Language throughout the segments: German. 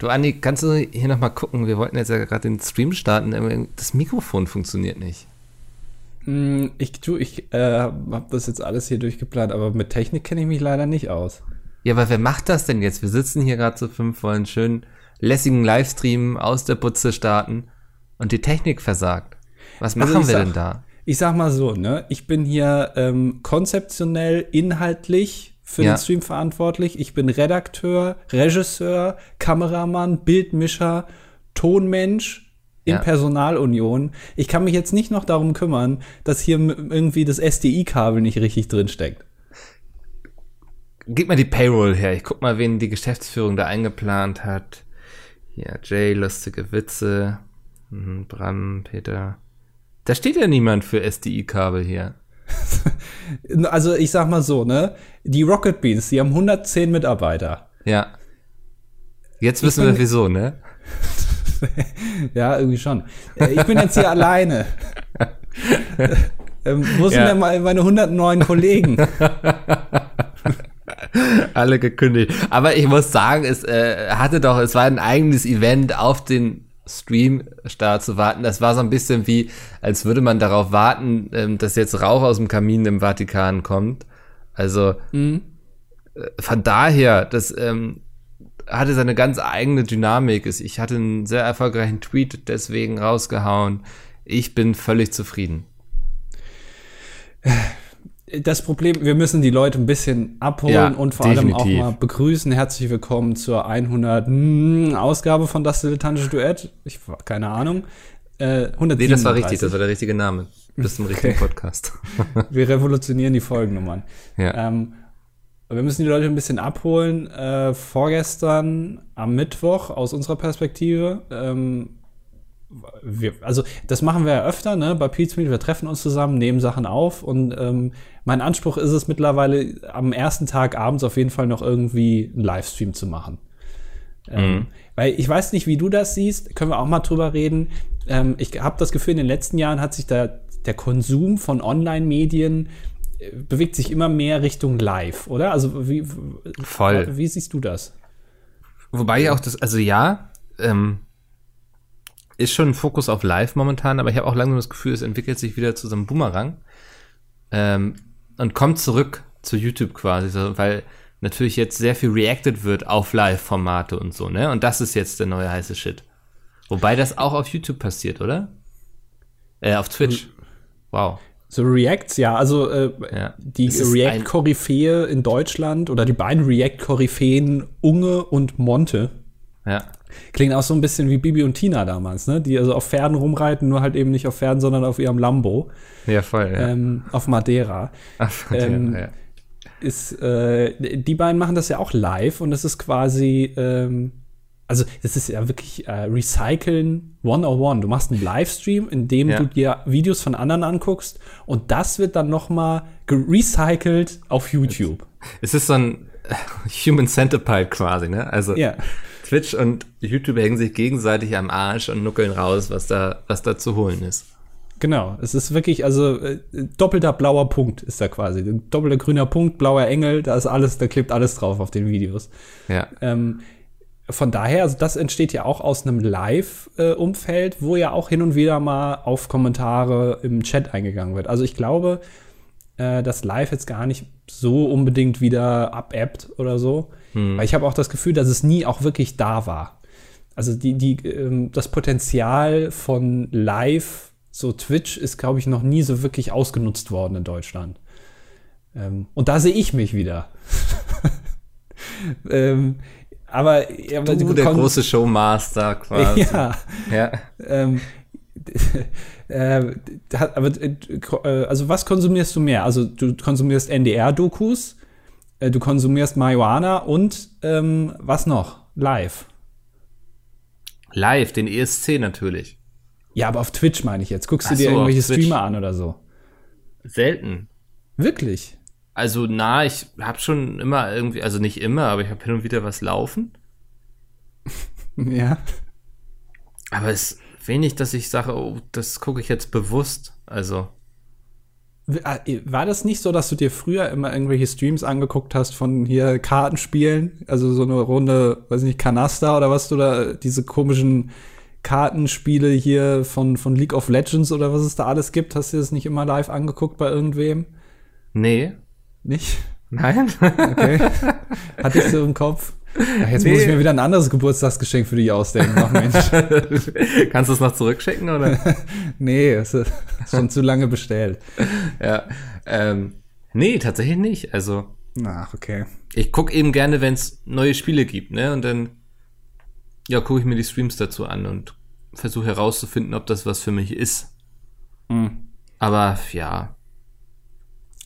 Du, Andi, kannst du hier nochmal gucken? Wir wollten jetzt ja gerade den Stream starten. Das Mikrofon funktioniert nicht. Mm, ich tu, ich äh, habe das jetzt alles hier durchgeplant, aber mit Technik kenne ich mich leider nicht aus. Ja, aber wer macht das denn jetzt? Wir sitzen hier gerade zu fünf, wollen schön lässigen Livestream aus der Butze starten und die Technik versagt. Was machen also wir sag, denn da? Ich sag mal so, ne? Ich bin hier ähm, konzeptionell, inhaltlich für ja. den Stream verantwortlich. Ich bin Redakteur, Regisseur, Kameramann, Bildmischer, Tonmensch in ja. Personalunion. Ich kann mich jetzt nicht noch darum kümmern, dass hier irgendwie das SDI-Kabel nicht richtig drin steckt. Gib mal die Payroll her. Ich guck mal, wen die Geschäftsführung da eingeplant hat. Ja, Jay, lustige Witze. Mhm, Bram, Peter. Da steht ja niemand für SDI-Kabel hier. also ich sag mal so, ne? Die Rocket Beans, die haben 110 Mitarbeiter. Ja. Jetzt wissen wir wieso, ne? ja, irgendwie schon. Äh, ich bin jetzt hier alleine. Ähm, wo sind ja. denn mal meine 109 Kollegen? Alle gekündigt. Aber ich muss sagen, es äh, hatte doch, es war ein eigenes Event auf den Stream-Start zu warten. Das war so ein bisschen wie, als würde man darauf warten, ähm, dass jetzt Rauch aus dem Kamin im Vatikan kommt. Also mhm. äh, von daher, das ähm, hatte seine ganz eigene Dynamik. Ich hatte einen sehr erfolgreichen Tweet deswegen rausgehauen. Ich bin völlig zufrieden. Das Problem, wir müssen die Leute ein bisschen abholen ja, und vor definitiv. allem auch mal begrüßen. Herzlich willkommen zur 100. Hm, Ausgabe von Das Dilettantische Duett. Ich keine Ahnung. Äh, 137. Nee, das war richtig, das war der richtige Name. Bis zum richtigen okay. Podcast. wir revolutionieren die Folgennummern. Ja. Ähm, wir müssen die Leute ein bisschen abholen. Äh, vorgestern am Mittwoch aus unserer Perspektive. Ähm, wir, also das machen wir ja öfter, ne? Bei Pizmeet, wir treffen uns zusammen, nehmen Sachen auf und ähm, mein Anspruch ist es mittlerweile, am ersten Tag abends auf jeden Fall noch irgendwie einen Livestream zu machen. Ähm, mhm. weil ich weiß nicht, wie du das siehst, können wir auch mal drüber reden. Ähm, ich habe das Gefühl, in den letzten Jahren hat sich da der Konsum von Online-Medien bewegt sich immer mehr Richtung Live, oder? Also wie, Voll. wie siehst du das? Wobei ja auch das, also ja, ähm, ist schon ein Fokus auf Live momentan, aber ich habe auch langsam das Gefühl, es entwickelt sich wieder zu so einem Boomerang ähm, und kommt zurück zu YouTube quasi, weil natürlich jetzt sehr viel reacted wird auf Live-Formate und so, ne? Und das ist jetzt der neue heiße Shit. Wobei das auch auf YouTube passiert, oder? Äh, auf Twitch. Wow. So Reacts, ja, also äh, ja. die React-Koryphäe in Deutschland oder die beiden React-Koryphäen Unge und Monte. Ja. Klingen auch so ein bisschen wie Bibi und Tina damals, ne? Die also auf Pferden rumreiten, nur halt eben nicht auf Pferden, sondern auf ihrem Lambo. Ja, voll, ja. Ähm, auf Madeira. Auf Madeira, ähm, ja. Ist, äh, die beiden machen das ja auch live und das ist quasi ähm, also es ist ja wirklich äh, Recyceln 101. Du machst einen Livestream, in dem ja. du dir Videos von anderen anguckst und das wird dann noch mal recycelt auf YouTube. Es ist so ein Human Centipede quasi, ne? Also ja. Twitch und YouTube hängen sich gegenseitig am Arsch und nuckeln raus, was da, was da zu holen ist. Genau, es ist wirklich, also äh, doppelter blauer Punkt ist da quasi. Doppelter grüner Punkt, blauer Engel, da ist alles, da klebt alles drauf auf den Videos. Ja. Ähm, von daher, also das entsteht ja auch aus einem Live-Umfeld, wo ja auch hin und wieder mal auf Kommentare im Chat eingegangen wird. Also ich glaube, äh, dass Live jetzt gar nicht so unbedingt wieder abebbt oder so. Hm. Weil ich habe auch das Gefühl, dass es nie auch wirklich da war. Also die, die, ähm, das Potenzial von Live, so Twitch, ist, glaube ich, noch nie so wirklich ausgenutzt worden in Deutschland. Ähm, und da sehe ich mich wieder. ähm, aber, aber du, der große Showmaster quasi. Ja. ja. Ähm, äh, aber äh, also was konsumierst du mehr? Also du konsumierst NDR-Dokus, äh, du konsumierst Marihuana und ähm, was noch? Live. Live, den ESC natürlich. Ja, aber auf Twitch meine ich jetzt. Guckst Ach du dir so, irgendwelche Streamer an oder so? Selten. Wirklich? Also na, ich habe schon immer irgendwie, also nicht immer, aber ich habe hin und wieder was laufen. ja. Aber es ist wenig, dass ich sage, oh, das gucke ich jetzt bewusst. Also. Äh, war das nicht so, dass du dir früher immer irgendwelche Streams angeguckt hast von hier Kartenspielen? Also so eine Runde, weiß nicht, Kanaster oder was du da, diese komischen Kartenspiele hier von, von League of Legends oder was es da alles gibt? Hast du das nicht immer live angeguckt bei irgendwem? Nee. Nicht? Nein. Okay. Hatte ich so im Kopf. Ach, jetzt nee. muss ich mir wieder ein anderes Geburtstagsgeschenk für dich ausdenken. Ach, Mensch. Kannst du es noch zurückschicken, oder? nee, es ist schon zu lange bestellt. Ja. Ähm, nee, tatsächlich nicht. Also. Ach, okay. Ich gucke eben gerne, wenn es neue Spiele gibt, ne? Und dann ja, gucke ich mir die Streams dazu an und versuche herauszufinden, ob das was für mich ist. Mhm. Aber ja,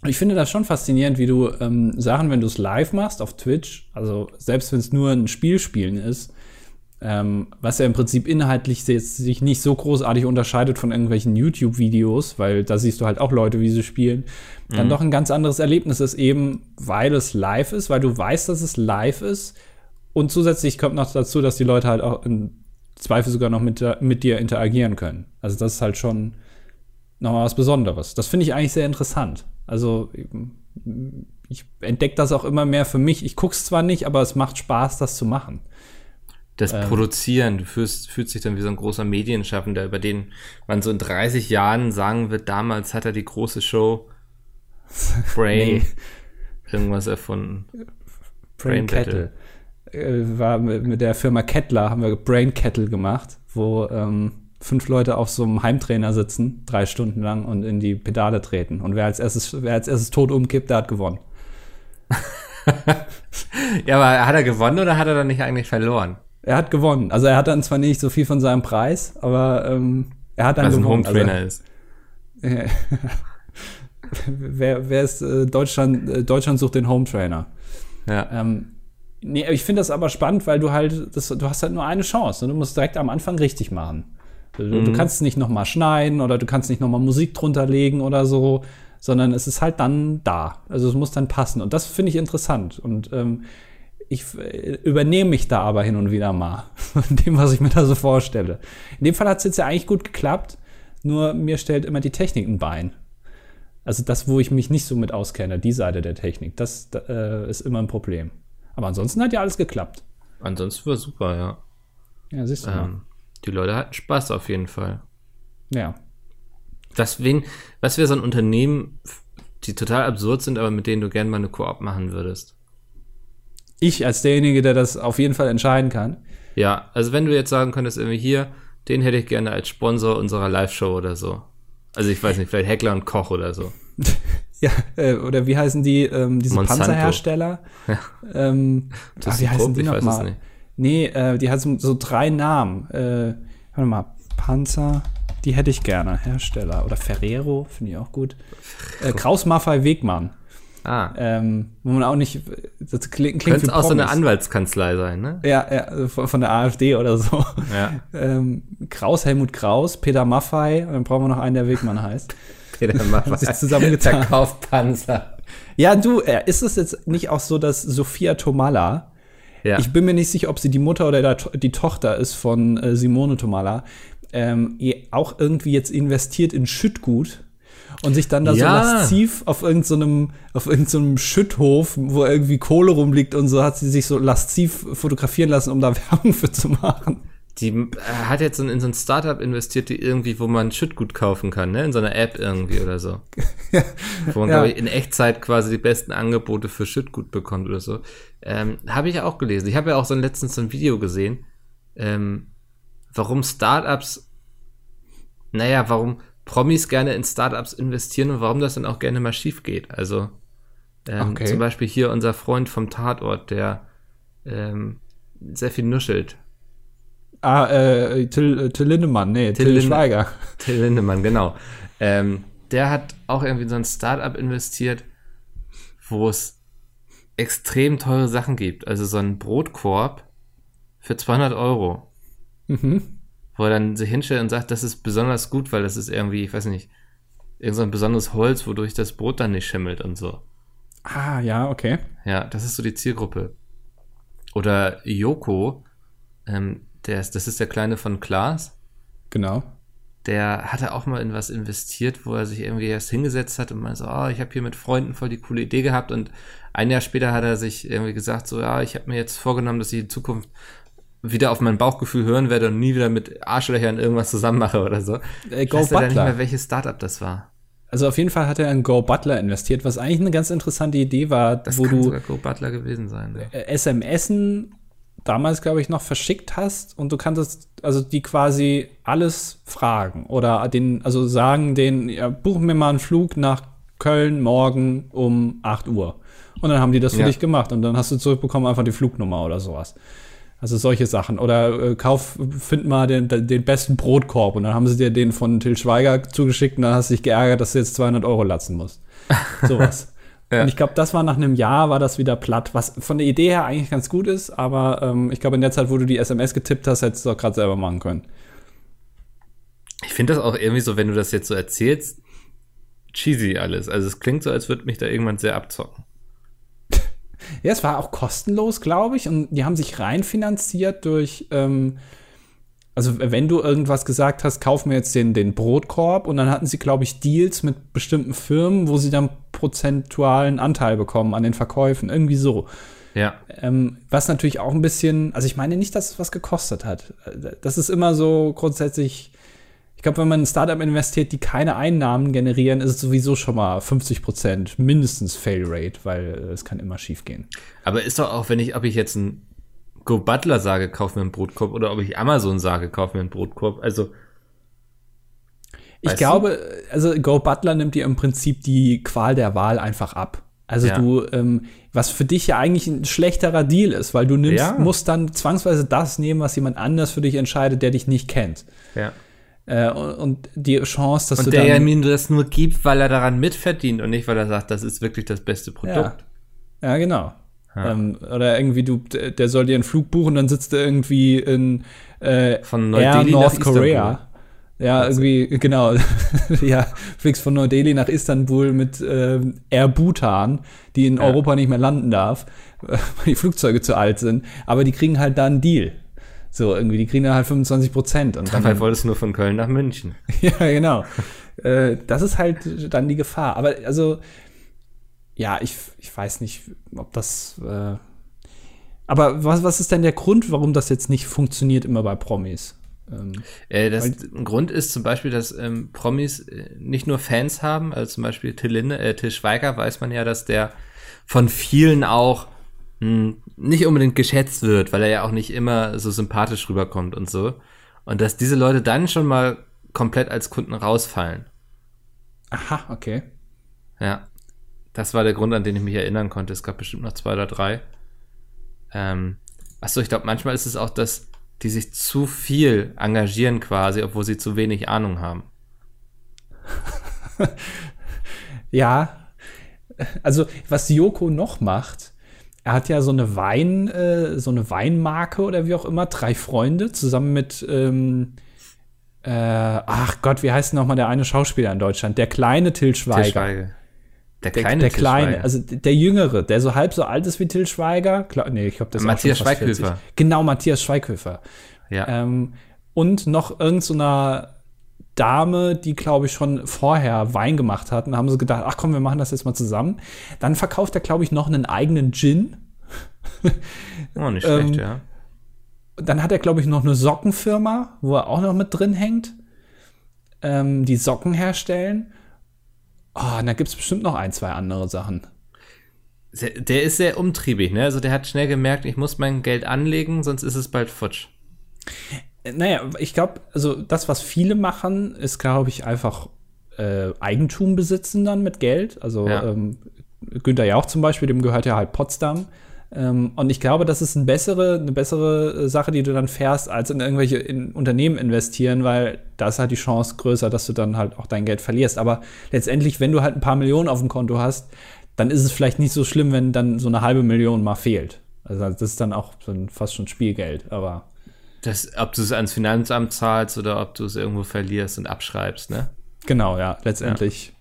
ich finde das schon faszinierend, wie du ähm, Sachen, wenn du es live machst auf Twitch, also selbst wenn es nur ein Spielspielen ist, ähm, was ja im Prinzip inhaltlich jetzt sich nicht so großartig unterscheidet von irgendwelchen YouTube-Videos, weil da siehst du halt auch Leute, wie sie spielen, mhm. dann doch ein ganz anderes Erlebnis ist, eben weil es live ist, weil du weißt, dass es live ist und zusätzlich kommt noch dazu, dass die Leute halt auch im Zweifel sogar noch mit, mit dir interagieren können. Also das ist halt schon nochmal was Besonderes. Das finde ich eigentlich sehr interessant. Also ich entdecke das auch immer mehr für mich. Ich gucke es zwar nicht, aber es macht Spaß, das zu machen. Das ähm, Produzieren, du fühlst, fühlst dich dann wie so ein großer Medienschaffender, über den man so in 30 Jahren sagen wird, damals hat er die große Show Brain nee. irgendwas erfunden. Brain, Brain Kettle. Äh, war mit, mit der Firma Kettler, haben wir Brain Kettle gemacht, wo ähm, fünf Leute auf so einem Heimtrainer sitzen, drei Stunden lang und in die Pedale treten. Und wer als erstes, wer als erstes tot umkippt, der hat gewonnen. ja, aber hat er gewonnen oder hat er dann nicht eigentlich verloren? Er hat gewonnen. Also er hat dann zwar nicht so viel von seinem Preis, aber ähm, er hat dann Was gewonnen. ein Home Trainer also, ist. wer, wer ist äh, Deutschland? Äh, Deutschland sucht den Home Trainer. Ja. Ähm, nee, ich finde das aber spannend, weil du halt, das, du hast halt nur eine Chance. Ne? Du musst direkt am Anfang richtig machen. Du, mhm. du kannst nicht noch mal schneiden oder du kannst nicht noch mal Musik drunter legen oder so, sondern es ist halt dann da. Also es muss dann passen. Und das finde ich interessant. Und ähm, ich äh, übernehme mich da aber hin und wieder mal von dem, was ich mir da so vorstelle. In dem Fall hat es jetzt ja eigentlich gut geklappt, nur mir stellt immer die Technik ein Bein. Also das, wo ich mich nicht so mit auskenne, die Seite der Technik, das äh, ist immer ein Problem. Aber ansonsten hat ja alles geklappt. Ansonsten war super, ja. Ja, siehst du ähm, mal die Leute hatten Spaß auf jeden Fall. Ja. Das, wen, was wäre so ein Unternehmen, die total absurd sind, aber mit denen du gerne mal eine Koop machen würdest? Ich als derjenige, der das auf jeden Fall entscheiden kann. Ja, also wenn du jetzt sagen könntest, irgendwie hier, den hätte ich gerne als Sponsor unserer Live-Show oder so. Also ich weiß nicht, vielleicht Heckler und Koch oder so. ja, äh, oder wie heißen die, ähm, diese Monsanto. Panzerhersteller? Ja. Ähm, ach, wie heißen die nochmal? Nee, äh, die hat so, so drei Namen. Äh, warte mal, Panzer, die hätte ich gerne. Hersteller. Oder Ferrero, finde ich auch gut. Äh, Kraus Maffei Wegmann. Ah. Ähm, wo man auch nicht. Das klingt, klingt Könnte auch so eine Anwaltskanzlei sein, ne? Ja, ja von, von der AfD oder so. Ja. Ähm, Kraus, Helmut Kraus, Peter Maffei und dann brauchen wir noch einen, der Wegmann heißt. Peter Maffei. sich zusammengetan. Verkauft Panzer. Ja, du, äh, ist es jetzt nicht auch so, dass Sophia Tomalla ja. Ich bin mir nicht sicher, ob sie die Mutter oder die Tochter ist von äh, Simone Tomala. Ähm, auch irgendwie jetzt investiert in Schüttgut und sich dann da ja. so lasziv auf irgendeinem so auf irgendeinem so Schütthof, wo irgendwie Kohle rumliegt und so, hat sie sich so lasziv fotografieren lassen, um da Werbung für zu machen. Die äh, hat jetzt in, so ein Startup investiert, die irgendwie, wo man Schüttgut kaufen kann, ne? In so einer App irgendwie oder so. ja. Wo man, ja. glaube ich, in Echtzeit quasi die besten Angebote für Schüttgut bekommt oder so. Ähm, habe ich auch gelesen. Ich habe ja auch so letztens so ein Video gesehen, ähm, warum Startups, naja, warum Promis gerne in Startups investieren und warum das dann auch gerne mal schief geht. Also ähm, okay. zum Beispiel hier unser Freund vom Tatort, der ähm, sehr viel nuschelt Ah, äh, Till, äh, Till Lindemann, nee, Till, Till Schweiger. Till Lindemann, genau. Ähm, der hat auch irgendwie in so ein Startup investiert, wo es extrem teure Sachen gibt. Also so ein Brotkorb für 200 Euro. Mhm. Wo er dann sich hinstellt und sagt, das ist besonders gut, weil das ist irgendwie, ich weiß nicht, irgend so ein besonderes Holz, wodurch das Brot dann nicht schimmelt und so. Ah, ja, okay. Ja, das ist so die Zielgruppe. Oder Yoko, ähm, der ist, das ist der Kleine von Klaas. Genau. der hatte auch mal in was investiert, wo er sich irgendwie erst hingesetzt hat und meinte so, oh, ich habe hier mit Freunden voll die coole Idee gehabt und ein Jahr später hat er sich irgendwie gesagt, so, ja, ich habe mir jetzt vorgenommen, dass ich in Zukunft wieder auf mein Bauchgefühl hören werde und nie wieder mit Arschlöchern irgendwas zusammen mache oder so. Äh, Go ich weiß Butler. nicht mehr, welches Startup das war. Also auf jeden Fall hat er in Go Butler investiert, was eigentlich eine ganz interessante Idee war, das wo kann du sogar Go Butler gewesen sein. Ja. SMSen damals, glaube ich, noch verschickt hast und du kannst also die quasi alles fragen oder den, also sagen den, ja, buch mir mal einen Flug nach Köln morgen um 8 Uhr. Und dann haben die das für ja. dich gemacht und dann hast du zurückbekommen einfach die Flugnummer oder sowas. Also solche Sachen. Oder äh, kauf, find mal den, den besten Brotkorb und dann haben sie dir den von Till Schweiger zugeschickt und dann hast du dich geärgert, dass du jetzt 200 Euro latzen musst. Sowas. Ja. Und ich glaube, das war nach einem Jahr, war das wieder platt, was von der Idee her eigentlich ganz gut ist, aber ähm, ich glaube, in der Zeit, wo du die SMS getippt hast, hättest du auch gerade selber machen können. Ich finde das auch irgendwie so, wenn du das jetzt so erzählst, cheesy alles. Also es klingt so, als würde mich da irgendwann sehr abzocken. ja, es war auch kostenlos, glaube ich, und die haben sich reinfinanziert durch ähm, also wenn du irgendwas gesagt hast, kauf mir jetzt den, den Brotkorb und dann hatten sie, glaube ich, Deals mit bestimmten Firmen, wo sie dann prozentualen Anteil bekommen an den Verkäufen. Irgendwie so. Ja. Ähm, was natürlich auch ein bisschen, also ich meine nicht, dass es was gekostet hat. Das ist immer so grundsätzlich, ich glaube, wenn man in ein Startup investiert, die keine Einnahmen generieren, ist es sowieso schon mal 50 Prozent mindestens Fail Rate, weil es kann immer schief gehen. Aber ist doch auch, wenn ich, ob ich jetzt ein Go Butler sage, kauf mir einen Brotkorb oder ob ich Amazon sage, kauf mir einen Brotkorb. Also ich glaube, du? also Go Butler nimmt dir im Prinzip die Qual der Wahl einfach ab. Also ja. du, ähm, was für dich ja eigentlich ein schlechterer Deal ist, weil du nimmst, ja. musst dann zwangsweise das nehmen, was jemand anders für dich entscheidet, der dich nicht kennt. Ja. Äh, und, und, die Chance, dass und du der ja mir das nur gibt, weil er daran mitverdient und nicht, weil er sagt, das ist wirklich das beste Produkt. Ja, ja genau. Ja. Ähm, oder irgendwie du, der soll dir einen Flug buchen, dann sitzt er irgendwie in äh, von Neu-Delhi North Korea. Ja, also. irgendwie, genau. ja, fliegst von Neu-Delhi nach Istanbul mit äh, Air Bhutan, die in ja. Europa nicht mehr landen darf, weil die Flugzeuge zu alt sind. Aber die kriegen halt da einen Deal. So, irgendwie, die kriegen dann halt 25 Prozent. Und Dabei wolltest du nur von Köln nach München. ja, genau. äh, das ist halt dann die Gefahr. Aber also, ja, ich, ich weiß nicht, ob das. Äh aber was, was ist denn der Grund, warum das jetzt nicht funktioniert immer bei Promis? Ähm, äh, das Grund ist zum Beispiel, dass ähm, Promis äh, nicht nur Fans haben, also zum Beispiel Till, Linde, äh, Till Schweiger weiß man ja, dass der von vielen auch mh, hm, nicht unbedingt geschätzt wird, weil er ja auch nicht immer so sympathisch rüberkommt und so. Und dass diese Leute dann schon mal komplett als Kunden rausfallen. Aha, okay. Ja. Das war der Grund, an den ich mich erinnern konnte. Es gab bestimmt noch zwei oder drei. Ähm, achso, ich glaube, manchmal ist es auch, dass die sich zu viel engagieren quasi, obwohl sie zu wenig Ahnung haben. ja. Also, was Yoko noch macht, er hat ja so eine Wein, äh, so eine Weinmarke oder wie auch immer, drei Freunde, zusammen mit, ähm, äh, ach Gott, wie heißt denn nochmal der eine Schauspieler in Deutschland? Der kleine Till Schweiger. Till Schweiger. Der kleine, der, der kleine also der jüngere, der so halb so alt ist wie Till Schweiger. Klar, nee, ich glaube, das ist Matthias Schweighöfer. Genau, Matthias Schweighöfer. Ja. Ähm, und noch irgendeiner so Dame, die, glaube ich, schon vorher Wein gemacht hat. Und haben sie gedacht, ach komm, wir machen das jetzt mal zusammen. Dann verkauft er, glaube ich, noch einen eigenen Gin. oh, nicht schlecht, ähm, ja. Dann hat er, glaube ich, noch eine Sockenfirma, wo er auch noch mit drin hängt, ähm, die Socken herstellen. Oh, und da gibt es bestimmt noch ein, zwei andere Sachen. Der ist sehr umtriebig, ne? Also der hat schnell gemerkt, ich muss mein Geld anlegen, sonst ist es bald futsch. Naja, ich glaube, also das, was viele machen, ist, glaube ich, einfach äh, Eigentum besitzen dann mit Geld. Also ja. ähm, Günther Jauch zum Beispiel, dem gehört ja halt Potsdam. Ähm, und ich glaube, das ist eine bessere, eine bessere Sache, die du dann fährst, als in irgendwelche in Unternehmen investieren, weil da ist halt die Chance größer, dass du dann halt auch dein Geld verlierst. Aber letztendlich, wenn du halt ein paar Millionen auf dem Konto hast, dann ist es vielleicht nicht so schlimm, wenn dann so eine halbe Million mal fehlt. Also das ist dann auch so fast schon Spielgeld, aber. Das, ob du es ans Finanzamt zahlst oder ob du es irgendwo verlierst und abschreibst, ne? Genau, ja, letztendlich ja.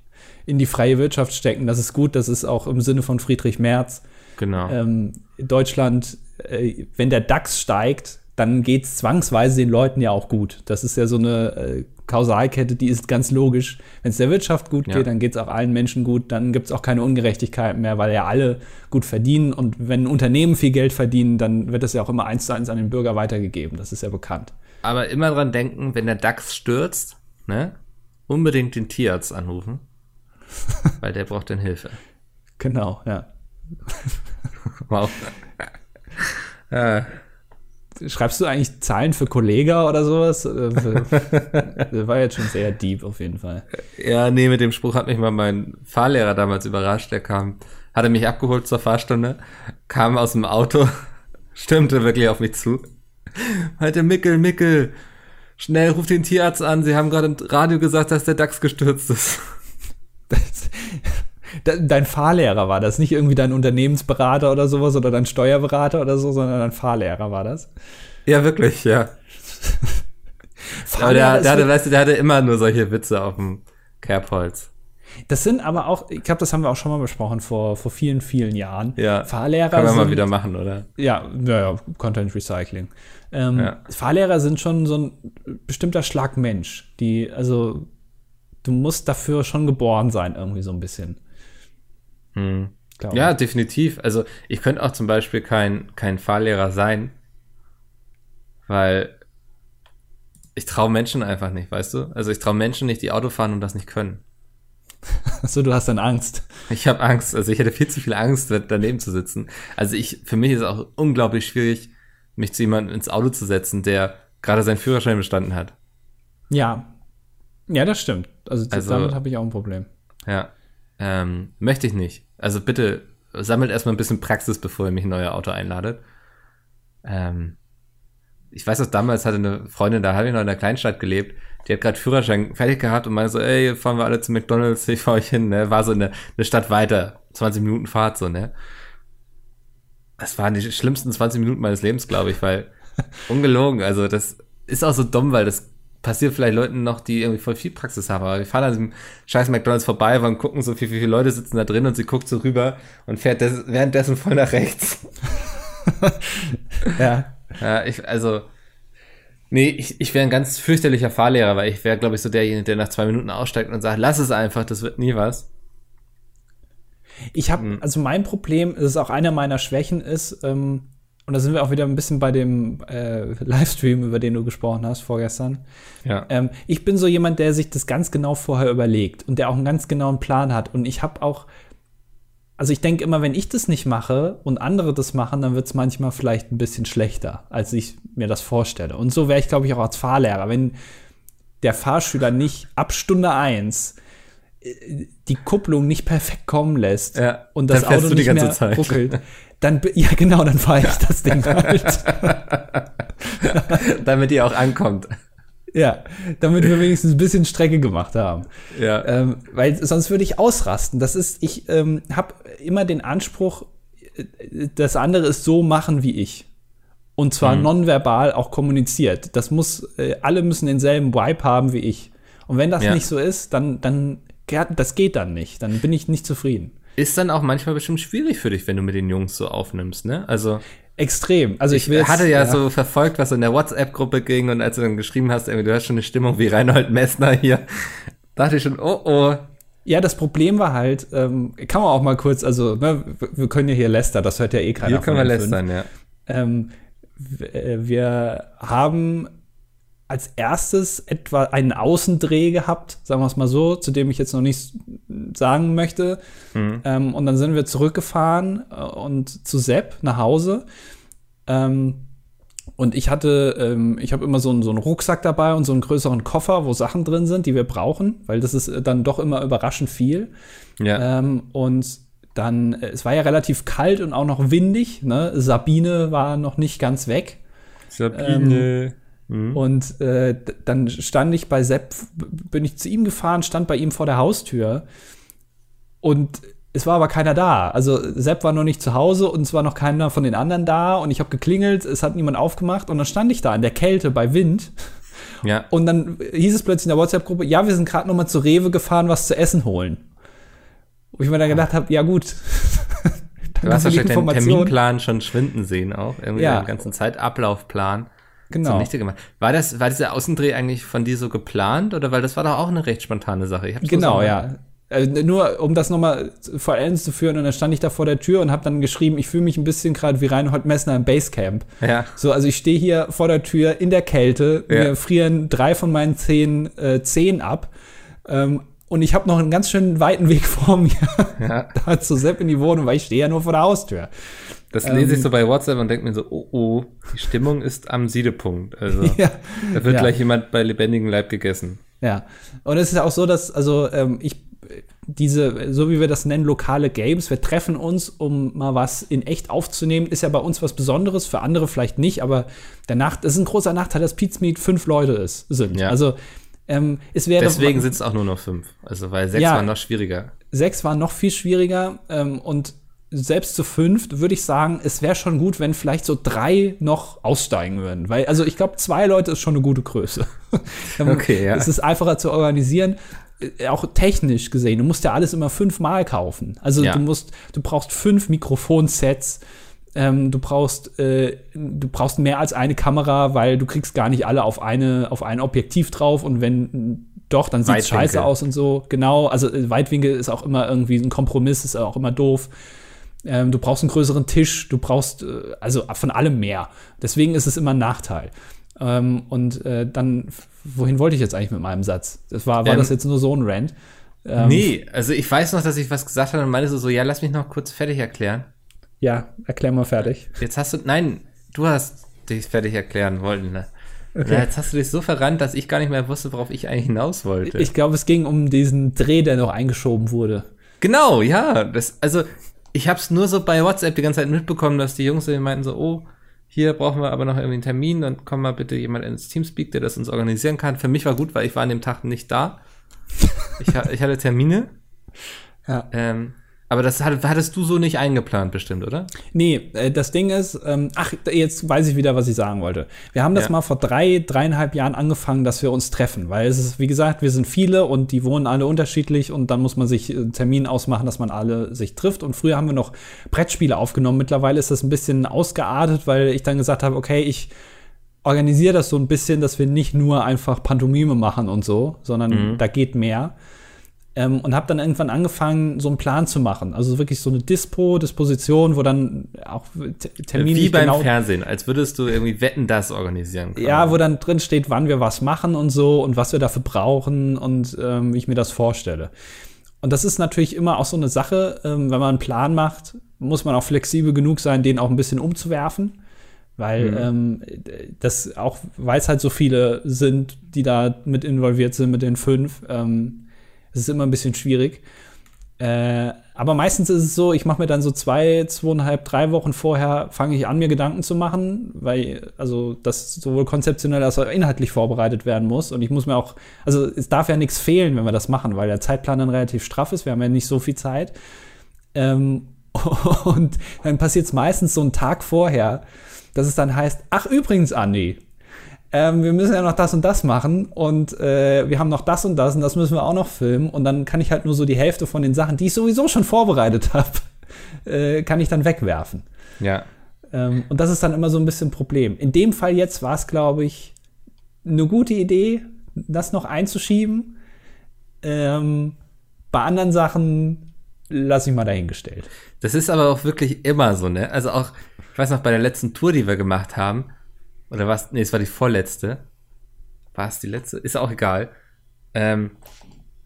in die freie Wirtschaft stecken. Das ist gut, das ist auch im Sinne von Friedrich Merz Genau. Ähm, Deutschland, äh, wenn der DAX steigt, dann geht es zwangsweise den Leuten ja auch gut. Das ist ja so eine äh, Kausalkette, die ist ganz logisch. Wenn es der Wirtschaft gut geht, ja. dann geht es auch allen Menschen gut, dann gibt es auch keine Ungerechtigkeit mehr, weil ja alle gut verdienen. Und wenn Unternehmen viel Geld verdienen, dann wird das ja auch immer eins zu eins an den Bürger weitergegeben. Das ist ja bekannt. Aber immer dran denken, wenn der DAX stürzt, ne, unbedingt den Tierarzt anrufen, weil der braucht dann Hilfe. Genau, ja. wow. ja. Schreibst du eigentlich Zahlen für Kollega oder sowas? Äh, das war jetzt schon sehr deep auf jeden Fall. Ja, nee, mit dem Spruch hat mich mal mein Fahrlehrer damals überrascht. Der kam, hatte mich abgeholt zur Fahrstunde, kam aus dem Auto, stimmte wirklich auf mich zu. Meinte, Mickel, Mickel, schnell, ruf den Tierarzt an. Sie haben gerade im Radio gesagt, dass der DAX gestürzt ist. Das, dein Fahrlehrer war das, nicht irgendwie dein Unternehmensberater oder sowas oder dein Steuerberater oder so, sondern dein Fahrlehrer war das. Ja, wirklich, ja. aber der, der, hatte, weißt du, der hatte immer nur solche Witze auf dem Kerbholz. Das sind aber auch, ich glaube, das haben wir auch schon mal besprochen vor, vor vielen, vielen Jahren. Ja. Fahrlehrer. Können wir sind, mal wieder machen, oder? Ja, naja, Content Recycling. Ähm, ja. Fahrlehrer sind schon so ein bestimmter Schlag Mensch, die, also, du musst dafür schon geboren sein, irgendwie so ein bisschen. Hm. Ja, definitiv. Also ich könnte auch zum Beispiel kein, kein Fahrlehrer sein, weil ich traue Menschen einfach nicht, weißt du? Also ich traue Menschen nicht, die Auto fahren und das nicht können. Achso, du hast dann Angst. Ich habe Angst. Also ich hätte viel zu viel Angst, daneben zu sitzen. Also ich, für mich ist es auch unglaublich schwierig, mich zu jemandem ins Auto zu setzen, der gerade seinen Führerschein bestanden hat. Ja. Ja, das stimmt. Also, also damit habe ich auch ein Problem. Ja. Ähm, möchte ich nicht. Also bitte sammelt erstmal ein bisschen Praxis, bevor ihr mich in euer Auto einladet. Ähm, ich weiß, dass damals hatte eine Freundin, da habe ich noch in der Kleinstadt gelebt, die hat gerade Führerschein fertig gehabt und meinte so, ey, fahren wir alle zu McDonalds, ich fahre euch hin, ne? War so eine, eine Stadt weiter, 20 Minuten Fahrt so, ne? Das waren die schlimmsten 20 Minuten meines Lebens, glaube ich, weil ungelogen, also das ist auch so dumm, weil das passiert vielleicht Leuten noch, die irgendwie voll viel Praxis haben. Aber wir fahren an diesem scheiß McDonalds vorbei, wollen gucken, so wie, wie viele Leute sitzen da drin und sie guckt so rüber und fährt des, währenddessen voll nach rechts. ja. Ja, ich, also, nee, ich, ich wäre ein ganz fürchterlicher Fahrlehrer, weil ich wäre, glaube ich, so derjenige, der nach zwei Minuten aussteigt und sagt, lass es einfach, das wird nie was. Ich habe, hm. also mein Problem, das ist auch einer meiner Schwächen, ist, ähm, und da sind wir auch wieder ein bisschen bei dem äh, Livestream, über den du gesprochen hast vorgestern. Ja. Ähm, ich bin so jemand, der sich das ganz genau vorher überlegt und der auch einen ganz genauen Plan hat. Und ich habe auch, also ich denke immer, wenn ich das nicht mache und andere das machen, dann wird es manchmal vielleicht ein bisschen schlechter, als ich mir das vorstelle. Und so wäre ich, glaube ich, auch als Fahrlehrer. Wenn der Fahrschüler nicht ab Stunde eins äh, die Kupplung nicht perfekt kommen lässt ja, und das Auto nicht mehr Zeit. ruckelt, dann, ja genau, dann fahre ich das Ding halt. damit ihr auch ankommt. Ja, damit wir wenigstens ein bisschen Strecke gemacht haben. Ja. Ähm, weil sonst würde ich ausrasten. Das ist, ich ähm, habe immer den Anspruch, äh, das andere ist so machen wie ich. Und zwar mhm. nonverbal auch kommuniziert. Das muss, äh, alle müssen denselben Vibe haben wie ich. Und wenn das ja. nicht so ist, dann, dann, das geht dann nicht. Dann bin ich nicht zufrieden ist dann auch manchmal bestimmt schwierig für dich, wenn du mit den Jungs so aufnimmst, ne? Also extrem. Also ich, ich hatte ja, ja, so verfolgt, was in der WhatsApp-Gruppe ging und als du dann geschrieben hast, irgendwie, du hast schon eine Stimmung wie Reinhold Messner hier, dachte ich schon, oh oh. Ja, das Problem war halt, ähm, kann man auch mal kurz, also ne, wir können ja hier lästern, das hört ja eh keiner. Hier können wir lästern, ja. Ähm, äh, wir haben als erstes etwa einen Außendreh gehabt, sagen wir es mal so, zu dem ich jetzt noch nichts sagen möchte. Mhm. Ähm, und dann sind wir zurückgefahren äh, und zu Sepp nach Hause. Ähm, und ich hatte, ähm, ich habe immer so einen, so einen Rucksack dabei und so einen größeren Koffer, wo Sachen drin sind, die wir brauchen, weil das ist äh, dann doch immer überraschend viel. Ja. Ähm, und dann, äh, es war ja relativ kalt und auch noch windig. Ne? Sabine war noch nicht ganz weg. Sabine. Ähm, Mhm. Und äh, dann stand ich bei Sepp, bin ich zu ihm gefahren, stand bei ihm vor der Haustür und es war aber keiner da. Also Sepp war noch nicht zu Hause und es war noch keiner von den anderen da und ich habe geklingelt, es hat niemand aufgemacht und dann stand ich da in der Kälte bei Wind. Ja. Und dann hieß es plötzlich in der WhatsApp-Gruppe, ja, wir sind gerade noch mal zu Rewe gefahren, was zu essen holen. Wo ich mir dann gedacht habe, ja gut. du hast wahrscheinlich den Terminplan schon schwinden sehen auch, irgendwie ja. den ganzen Zeitablaufplan. Genau. Zunichte gemacht. War das, war dieser Außendreh eigentlich von dir so geplant oder weil das war doch auch eine recht spontane Sache? Genau, so ja. Also nur um das nochmal vor Ende zu führen, und dann stand ich da vor der Tür und habe dann geschrieben, ich fühle mich ein bisschen gerade wie Reinhold Messner im Basecamp. Ja. So, also ich stehe hier vor der Tür in der Kälte, ja. mir frieren drei von meinen zehn äh, Zehen ab. Ähm, und ich habe noch einen ganz schön weiten Weg vor mir, ja. da zu Sepp in die Wohnung, weil ich stehe ja nur vor der Haustür. Das lese ähm, ich so bei WhatsApp und denke mir so, oh oh, die Stimmung ist am Siedepunkt. Also ja, da wird ja. gleich jemand bei lebendigem Leib gegessen. Ja, und es ist auch so, dass, also ähm, ich, diese, so wie wir das nennen, lokale Games, wir treffen uns, um mal was in echt aufzunehmen, ist ja bei uns was Besonderes, für andere vielleicht nicht, aber der Nacht, es ist ein großer Nachteil, dass Pizmeet fünf Leute ist, sind. Ja. Also ähm, es wäre Deswegen sind es auch nur noch fünf. Also weil sechs ja, waren noch schwieriger. Sechs waren noch viel schwieriger ähm, und selbst zu fünft würde ich sagen, es wäre schon gut, wenn vielleicht so drei noch aussteigen würden. Weil, also ich glaube, zwei Leute ist schon eine gute Größe. okay, ja. Es ist einfacher zu organisieren. Äh, auch technisch gesehen, du musst ja alles immer fünfmal kaufen. Also ja. du musst, du brauchst fünf Mikrofonsets. Ähm, du brauchst, äh, du brauchst mehr als eine Kamera, weil du kriegst gar nicht alle auf eine, auf ein Objektiv drauf und wenn doch, dann sieht es scheiße aus und so. Genau, also Weitwinkel ist auch immer irgendwie ein Kompromiss, ist auch immer doof. Ähm, du brauchst einen größeren Tisch, du brauchst äh, also von allem mehr. Deswegen ist es immer ein Nachteil. Ähm, und äh, dann, wohin wollte ich jetzt eigentlich mit meinem Satz? Das war, war ähm, das jetzt nur so ein Rant? Ähm, nee, also ich weiß noch, dass ich was gesagt habe und meinte so, ja, lass mich noch kurz fertig erklären. Ja, erklär mal fertig. Jetzt hast du, nein, du hast dich fertig erklären wollen, ne? Okay. Ja, jetzt hast du dich so verrannt, dass ich gar nicht mehr wusste, worauf ich eigentlich hinaus wollte. Ich glaube, es ging um diesen Dreh, der noch eingeschoben wurde. Genau, ja. Das, also ich habe es nur so bei WhatsApp die ganze Zeit mitbekommen, dass die Jungs meinten so, oh, hier brauchen wir aber noch irgendwie einen Termin, dann komm mal bitte jemand ins Teamspeak, der das uns organisieren kann. Für mich war gut, weil ich war an dem Tag nicht da. Ich, ich hatte Termine. Ja. Ähm, aber das hattest du so nicht eingeplant, bestimmt, oder? Nee, äh, das Ding ist, ähm, ach, jetzt weiß ich wieder, was ich sagen wollte. Wir haben das ja. mal vor drei, dreieinhalb Jahren angefangen, dass wir uns treffen, weil es ist, wie gesagt, wir sind viele und die wohnen alle unterschiedlich und dann muss man sich einen Termin ausmachen, dass man alle sich trifft. Und früher haben wir noch Brettspiele aufgenommen. Mittlerweile ist das ein bisschen ausgeartet, weil ich dann gesagt habe, okay, ich organisiere das so ein bisschen, dass wir nicht nur einfach Pantomime machen und so, sondern mhm. da geht mehr. Ähm, und habe dann irgendwann angefangen, so einen Plan zu machen. Also wirklich so eine Dispo, Disposition, wo dann auch Termine. Wie beim genau Fernsehen, als würdest du irgendwie Wetten das organisieren können. Ja, wo dann drin steht, wann wir was machen und so und was wir dafür brauchen und ähm, wie ich mir das vorstelle. Und das ist natürlich immer auch so eine Sache, ähm, wenn man einen Plan macht, muss man auch flexibel genug sein, den auch ein bisschen umzuwerfen. Weil mhm. ähm, das auch, weil es halt so viele sind, die da mit involviert sind mit den fünf, ähm, das ist immer ein bisschen schwierig. Äh, aber meistens ist es so, ich mache mir dann so zwei, zweieinhalb, drei Wochen vorher, fange ich an, mir Gedanken zu machen, weil also das sowohl konzeptionell als auch inhaltlich vorbereitet werden muss. Und ich muss mir auch, also es darf ja nichts fehlen, wenn wir das machen, weil der Zeitplan dann relativ straff ist. Wir haben ja nicht so viel Zeit. Ähm, und dann passiert es meistens so einen Tag vorher, dass es dann heißt, ach übrigens, Andi, ähm, wir müssen ja noch das und das machen und äh, wir haben noch das und das und das müssen wir auch noch filmen und dann kann ich halt nur so die Hälfte von den Sachen, die ich sowieso schon vorbereitet habe, äh, kann ich dann wegwerfen. Ja. Ähm, und das ist dann immer so ein bisschen ein Problem. In dem Fall jetzt war es, glaube ich, eine gute Idee, das noch einzuschieben. Ähm, bei anderen Sachen lasse ich mal dahingestellt. Das ist aber auch wirklich immer so, ne? Also auch, ich weiß noch, bei der letzten Tour, die wir gemacht haben, oder was? Nee, es war die vorletzte. War es die letzte? Ist auch egal. Ähm,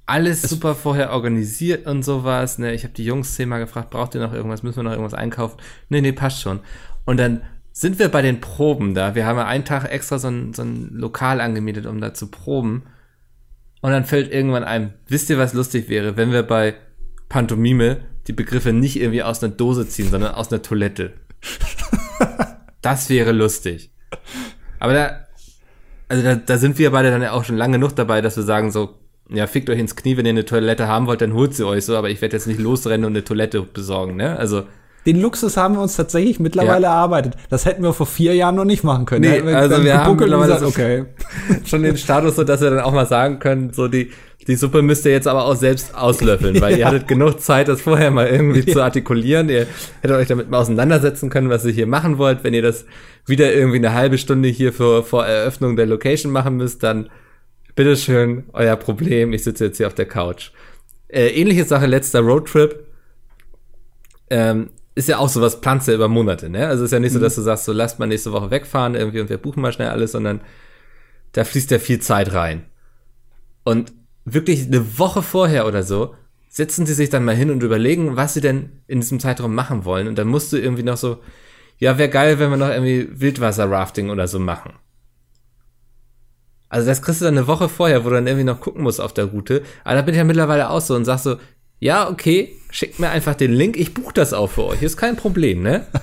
alles es super vorher organisiert und sowas. Ne? Ich habe die Jungs zehnmal gefragt, braucht ihr noch irgendwas? Müssen wir noch irgendwas einkaufen? Nee, nee, passt schon. Und dann sind wir bei den Proben da. Wir haben ja einen Tag extra so ein, so ein Lokal angemietet, um da zu proben. Und dann fällt irgendwann ein, wisst ihr, was lustig wäre, wenn wir bei Pantomime die Begriffe nicht irgendwie aus einer Dose ziehen, sondern aus einer Toilette. das wäre lustig. Aber da, also da, da sind wir beide dann ja auch schon lange genug dabei, dass wir sagen so, ja, fickt euch ins Knie, wenn ihr eine Toilette haben wollt, dann holt sie euch so, aber ich werde jetzt nicht losrennen und eine Toilette besorgen, ne? Also. Den Luxus haben wir uns tatsächlich mittlerweile ja. erarbeitet. Das hätten wir vor vier Jahren noch nicht machen können. Nee, wir also wir haben mittlerweile gesagt, okay. schon den Status, so dass wir dann auch mal sagen können, so die, die Suppe müsst ihr jetzt aber auch selbst auslöffeln, weil ja. ihr hattet genug Zeit, das vorher mal irgendwie ja. zu artikulieren. Ihr hättet euch damit mal auseinandersetzen können, was ihr hier machen wollt. Wenn ihr das wieder irgendwie eine halbe Stunde hier für, vor Eröffnung der Location machen müsst, dann bitteschön, euer Problem. Ich sitze jetzt hier auf der Couch. Äh, ähnliche Sache, letzter Roadtrip. Ähm, ist ja auch sowas, planst ja über Monate, ne? Also ist ja nicht so, mhm. dass du sagst, so lasst mal nächste Woche wegfahren irgendwie und wir buchen mal schnell alles, sondern da fließt ja viel Zeit rein. Und wirklich eine Woche vorher oder so setzen sie sich dann mal hin und überlegen, was sie denn in diesem Zeitraum machen wollen. Und dann musst du irgendwie noch so, ja, wäre geil, wenn wir noch irgendwie Wildwasser-Rafting oder so machen. Also das kriegst du dann eine Woche vorher, wo du dann irgendwie noch gucken musst auf der Route. Aber da bin ich ja mittlerweile auch so und sag so, ja, okay, schickt mir einfach den Link, ich buche das auch für euch, ist kein Problem, ne?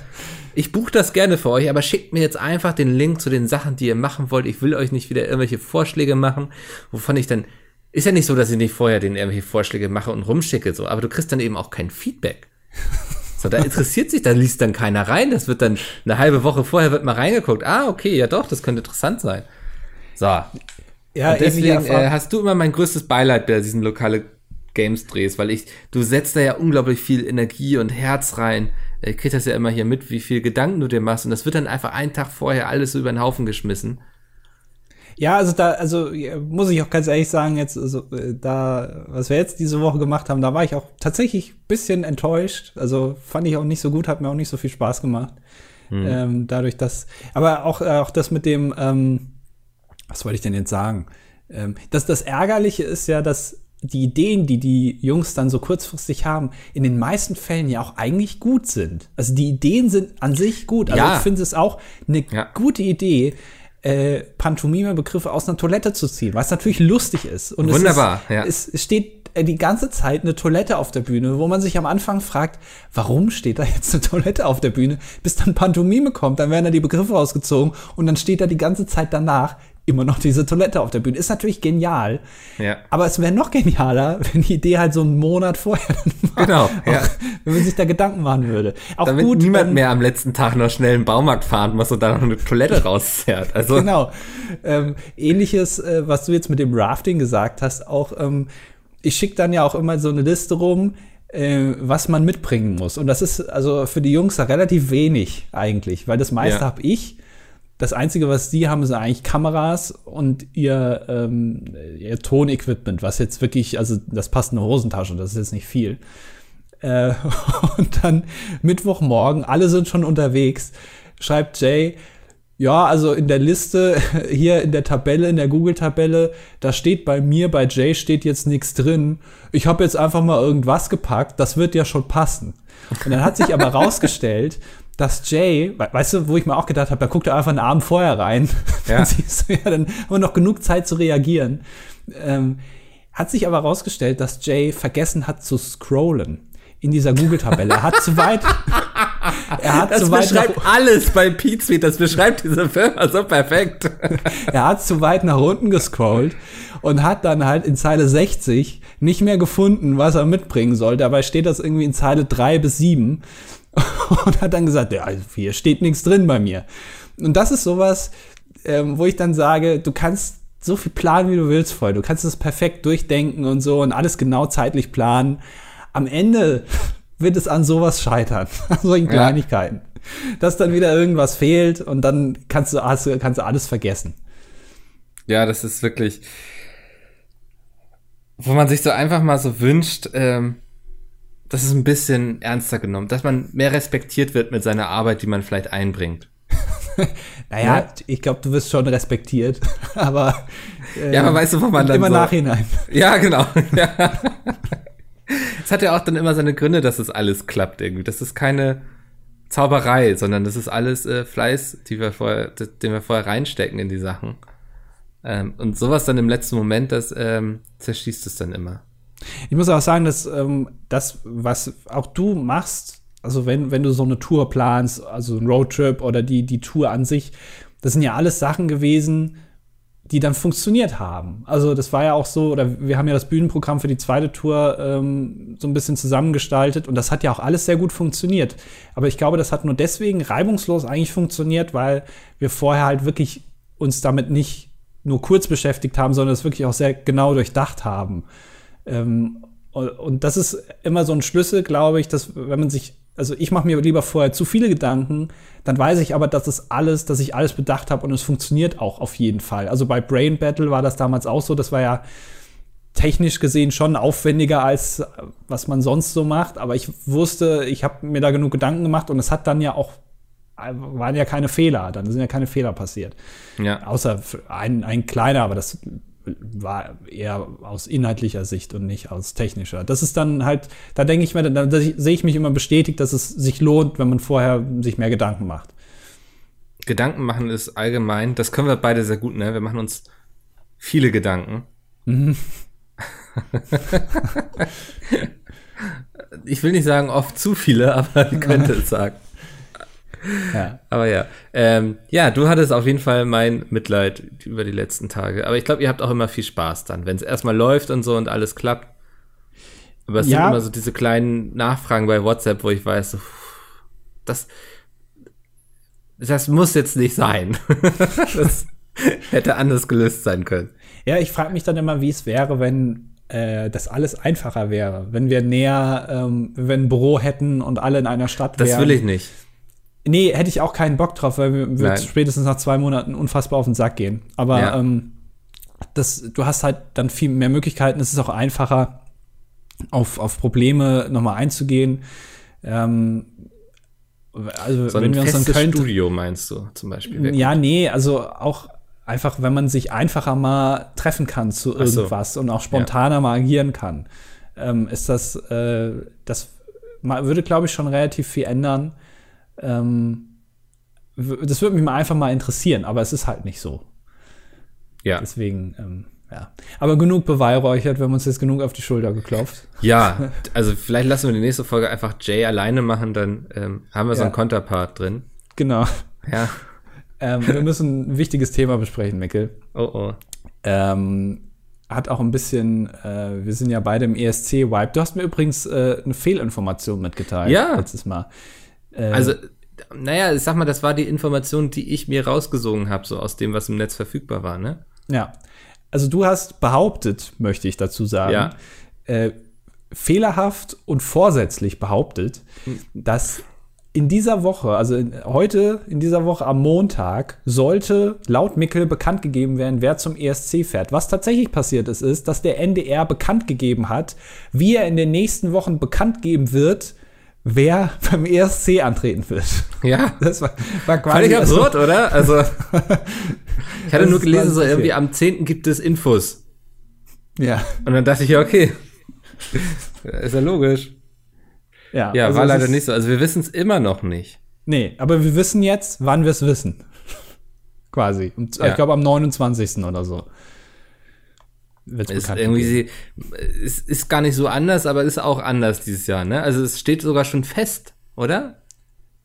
Ich buche das gerne für euch, aber schickt mir jetzt einfach den Link zu den Sachen, die ihr machen wollt. Ich will euch nicht wieder irgendwelche Vorschläge machen, wovon ich dann ist ja nicht so, dass ich nicht vorher den irgendwelche Vorschläge mache und rumschicke, so, aber du kriegst dann eben auch kein Feedback. So, da interessiert sich, da liest dann keiner rein. Das wird dann eine halbe Woche vorher wird mal reingeguckt. Ah, okay, ja doch, das könnte interessant sein. So. Ja, und deswegen äh, hast du immer mein größtes Beileid bei diesen lokale Games drehst, weil ich, du setzt da ja unglaublich viel Energie und Herz rein. Ich krieg das ja immer hier mit, wie viel Gedanken du dir machst und das wird dann einfach einen Tag vorher alles so über den Haufen geschmissen. Ja, also da, also muss ich auch ganz ehrlich sagen, jetzt, also, äh, da, was wir jetzt diese Woche gemacht haben, da war ich auch tatsächlich bisschen enttäuscht. Also fand ich auch nicht so gut, hat mir auch nicht so viel Spaß gemacht. Hm. Ähm, dadurch, dass, aber auch, äh, auch das mit dem, ähm, was wollte ich denn jetzt sagen? Ähm, das, das Ärgerliche ist ja, dass die Ideen, die die Jungs dann so kurzfristig haben, in den meisten Fällen ja auch eigentlich gut sind. Also die Ideen sind an sich gut. Also ja. ich finde es auch eine ja. gute Idee, äh, Pantomime-Begriffe aus einer Toilette zu ziehen, was natürlich lustig ist. Und Wunderbar, es, ist, ja. es, es steht äh, die ganze Zeit eine Toilette auf der Bühne, wo man sich am Anfang fragt, warum steht da jetzt eine Toilette auf der Bühne? Bis dann Pantomime kommt, dann werden da die Begriffe rausgezogen und dann steht da die ganze Zeit danach immer noch diese Toilette auf der Bühne. Ist natürlich genial. Ja. Aber es wäre noch genialer, wenn die Idee halt so einen Monat vorher war. Genau. Ja. wenn man sich da Gedanken machen würde. Auch Damit gut, niemand wenn, mehr am letzten Tag noch schnell im Baumarkt fahren muss und da noch eine Toilette rauszerrt. Also. Genau. Ähm, ähnliches, äh, was du jetzt mit dem Rafting gesagt hast, auch, ähm, ich schicke dann ja auch immer so eine Liste rum, äh, was man mitbringen muss. Und das ist also für die Jungs relativ wenig eigentlich, weil das meiste ja. habe ich das Einzige, was die haben, sind eigentlich Kameras und ihr, ähm, ihr Tonequipment, was jetzt wirklich, also das passt in eine Hosentasche, das ist jetzt nicht viel. Äh, und dann Mittwochmorgen, alle sind schon unterwegs, schreibt Jay, ja, also in der Liste, hier in der Tabelle, in der Google-Tabelle, da steht bei mir, bei Jay steht jetzt nichts drin. Ich habe jetzt einfach mal irgendwas gepackt, das wird ja schon passen. Und dann hat sich aber rausgestellt, dass Jay, weißt du, wo ich mir auch gedacht habe, da guckt er einfach einen Abend vorher rein. Ja. dann siehst du ja, dann haben wir noch genug Zeit zu reagieren. Ähm, hat sich aber rausgestellt, dass Jay vergessen hat zu scrollen in dieser Google-Tabelle. Er hat zu weit. er hat das zu weit beschreibt nach, alles bei Pete Das beschreibt diese Firma so perfekt. er hat zu weit nach unten gescrollt und hat dann halt in Zeile 60 nicht mehr gefunden, was er mitbringen soll. Dabei steht das irgendwie in Zeile 3 bis 7 und hat dann gesagt, ja, hier steht nichts drin bei mir. Und das ist sowas, ähm, wo ich dann sage, du kannst so viel planen, wie du willst, voll. Du kannst es perfekt durchdenken und so und alles genau zeitlich planen. Am Ende wird es an sowas scheitern, an solchen Kleinigkeiten. Ja. Dass dann wieder irgendwas fehlt und dann kannst du, hast, kannst du alles vergessen. Ja, das ist wirklich, wo man sich so einfach mal so wünscht, ähm, das ist ein bisschen ernster genommen, dass man mehr respektiert wird mit seiner Arbeit, die man vielleicht einbringt. naja, ja? ich glaube, du wirst schon respektiert, aber äh, ja, aber weißt du, wo man dann immer so, nachhinein. Ja, genau. Ja. es hat ja auch dann immer seine Gründe, dass es alles klappt irgendwie. Das ist keine Zauberei, sondern das ist alles äh, Fleiß, die wir vorher, den wir vorher reinstecken in die Sachen. Ähm, und sowas dann im letzten Moment, das ähm, zerschießt es dann immer. Ich muss auch sagen, dass ähm, das, was auch du machst, also wenn, wenn du so eine Tour planst, also ein Roadtrip oder die, die Tour an sich, das sind ja alles Sachen gewesen, die dann funktioniert haben. Also das war ja auch so, oder wir haben ja das Bühnenprogramm für die zweite Tour ähm, so ein bisschen zusammengestaltet und das hat ja auch alles sehr gut funktioniert. Aber ich glaube, das hat nur deswegen reibungslos eigentlich funktioniert, weil wir vorher halt wirklich uns damit nicht nur kurz beschäftigt haben, sondern es wirklich auch sehr genau durchdacht haben. Ähm, und das ist immer so ein Schlüssel, glaube ich, dass wenn man sich also ich mache mir lieber vorher zu viele Gedanken, dann weiß ich aber, dass es alles, dass ich alles bedacht habe und es funktioniert auch auf jeden Fall. Also bei Brain Battle war das damals auch so, das war ja technisch gesehen schon aufwendiger als was man sonst so macht, aber ich wusste, ich habe mir da genug Gedanken gemacht und es hat dann ja auch waren ja keine Fehler, dann sind ja keine Fehler passiert. Ja. Außer ein, ein kleiner, aber das war eher aus inhaltlicher Sicht und nicht aus technischer. Das ist dann halt, da denke ich mir, da, da sehe ich mich immer bestätigt, dass es sich lohnt, wenn man vorher sich mehr Gedanken macht. Gedanken machen ist allgemein, das können wir beide sehr gut, ne? Wir machen uns viele Gedanken. Mhm. ich will nicht sagen oft zu viele, aber ich könnte es sagen. Ja. Aber ja. Ähm, ja, du hattest auf jeden Fall mein Mitleid über die letzten Tage. Aber ich glaube, ihr habt auch immer viel Spaß dann, wenn es erstmal läuft und so und alles klappt. Aber es ja. sind immer so diese kleinen Nachfragen bei WhatsApp, wo ich weiß, so, das, das muss jetzt nicht sein. das hätte anders gelöst sein können. Ja, ich frage mich dann immer, wie es wäre, wenn äh, das alles einfacher wäre. Wenn wir näher, ähm, wenn ein Büro hätten und alle in einer Stadt wären. Das will ich nicht. Nee, hätte ich auch keinen Bock drauf, weil wir würden spätestens nach zwei Monaten unfassbar auf den Sack gehen. Aber ja. ähm, das, du hast halt dann viel mehr Möglichkeiten. Es ist auch einfacher, auf, auf Probleme nochmal einzugehen. Ähm, also, so wenn wir uns dann könnte, Studio meinst du zum Beispiel? Ja, nee, also auch einfach, wenn man sich einfacher mal treffen kann zu irgendwas so. und auch spontaner ja. mal agieren kann, ähm, ist das, äh, das würde, glaube ich, schon relativ viel ändern. Ähm, das würde mich mal einfach mal interessieren, aber es ist halt nicht so. Ja. Deswegen, ähm, ja. Aber genug beweihräuchert, wir haben uns jetzt genug auf die Schulter geklopft. Ja, also vielleicht lassen wir die nächste Folge einfach Jay alleine machen, dann ähm, haben wir ja. so einen Konterpart drin. Genau. Ja. Ähm, wir müssen ein wichtiges Thema besprechen, Mikkel. Oh oh. Ähm, hat auch ein bisschen, äh, wir sind ja beide im ESC-Wipe. Du hast mir übrigens äh, eine Fehlinformation mitgeteilt ja. letztes Mal. Äh, also, naja, ich sag mal, das war die Information, die ich mir rausgesogen habe, so aus dem, was im Netz verfügbar war, ne? Ja. Also du hast behauptet, möchte ich dazu sagen, ja. äh, fehlerhaft und vorsätzlich behauptet, hm. dass in dieser Woche, also in, heute, in dieser Woche am Montag, sollte laut Mickel bekannt gegeben werden, wer zum ESC fährt. Was tatsächlich passiert ist, ist, dass der NDR bekannt gegeben hat, wie er in den nächsten Wochen bekannt geben wird, wer beim ESC antreten wird. Ja. Das war, war quasi. Völlig also absurd, also, oder? Also. ich hatte nur gelesen, so irgendwie am 10. gibt es Infos. Ja. Und dann dachte ich, ja, okay. ist ja logisch. Ja, ja also war leider nicht so. Also wir wissen es immer noch nicht. Nee, aber wir wissen jetzt, wann wir es wissen. Quasi. Und, ja. Ich glaube am 29. oder so ist irgendwie sie, es ist gar nicht so anders, aber ist auch anders dieses Jahr, ne? Also es steht sogar schon fest, oder?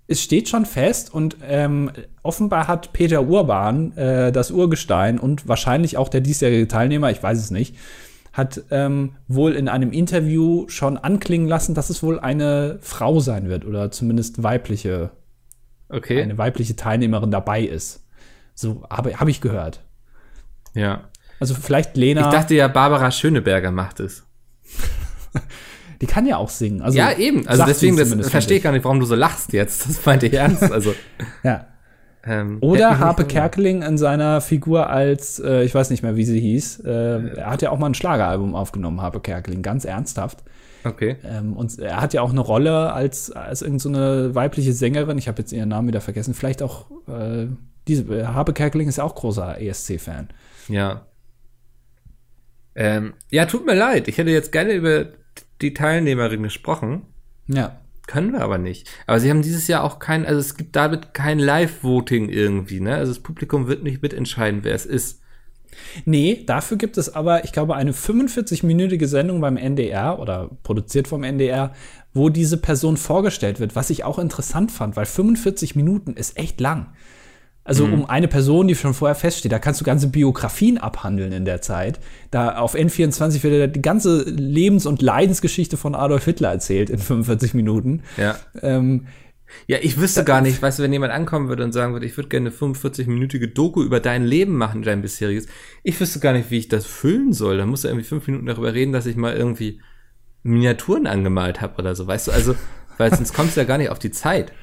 Es steht schon fest und ähm, offenbar hat Peter Urban, äh, das Urgestein und wahrscheinlich auch der diesjährige Teilnehmer, ich weiß es nicht, hat ähm, wohl in einem Interview schon anklingen lassen, dass es wohl eine Frau sein wird oder zumindest weibliche, okay. eine weibliche Teilnehmerin dabei ist. So habe hab ich gehört. Ja. Also vielleicht Lena. Ich dachte ja, Barbara Schöneberger macht es. Die kann ja auch singen. Also ja, eben. Also deswegen, das verstehe ich gar nicht, warum du so lachst jetzt. Das meinte ich ernst. Also. ja. Ähm, Oder Harpe Kerkeling in seiner Figur als, äh, ich weiß nicht mehr, wie sie hieß. Äh, er hat ja auch mal ein Schlageralbum aufgenommen, Harpe Kerkeling, ganz ernsthaft. Okay. Ähm, und er hat ja auch eine Rolle als, als irgendeine so weibliche Sängerin. Ich habe jetzt ihren Namen wieder vergessen. Vielleicht auch äh, diese. Harpe Kerkeling ist ja auch großer ESC-Fan. Ja. Ähm, ja, tut mir leid. Ich hätte jetzt gerne über die Teilnehmerin gesprochen. Ja. Können wir aber nicht. Aber sie haben dieses Jahr auch kein, also es gibt damit kein Live-Voting irgendwie, ne? Also das Publikum wird nicht mitentscheiden, wer es ist. Nee, dafür gibt es aber, ich glaube, eine 45-minütige Sendung beim NDR oder produziert vom NDR, wo diese Person vorgestellt wird, was ich auch interessant fand, weil 45 Minuten ist echt lang. Also mhm. um eine Person, die schon vorher feststeht, da kannst du ganze Biografien abhandeln in der Zeit. Da auf N24 wird die ganze Lebens- und Leidensgeschichte von Adolf Hitler erzählt in 45 Minuten. Ja. Ähm, ja, ich wüsste gar nicht, weißt du, wenn jemand ankommen würde und sagen würde, ich würde gerne eine 45-minütige Doku über dein Leben machen, dein bisheriges, ich wüsste gar nicht, wie ich das füllen soll. Dann musst du irgendwie fünf Minuten darüber reden, dass ich mal irgendwie Miniaturen angemalt habe oder so, weißt du, also, weil sonst kommst du ja gar nicht auf die Zeit.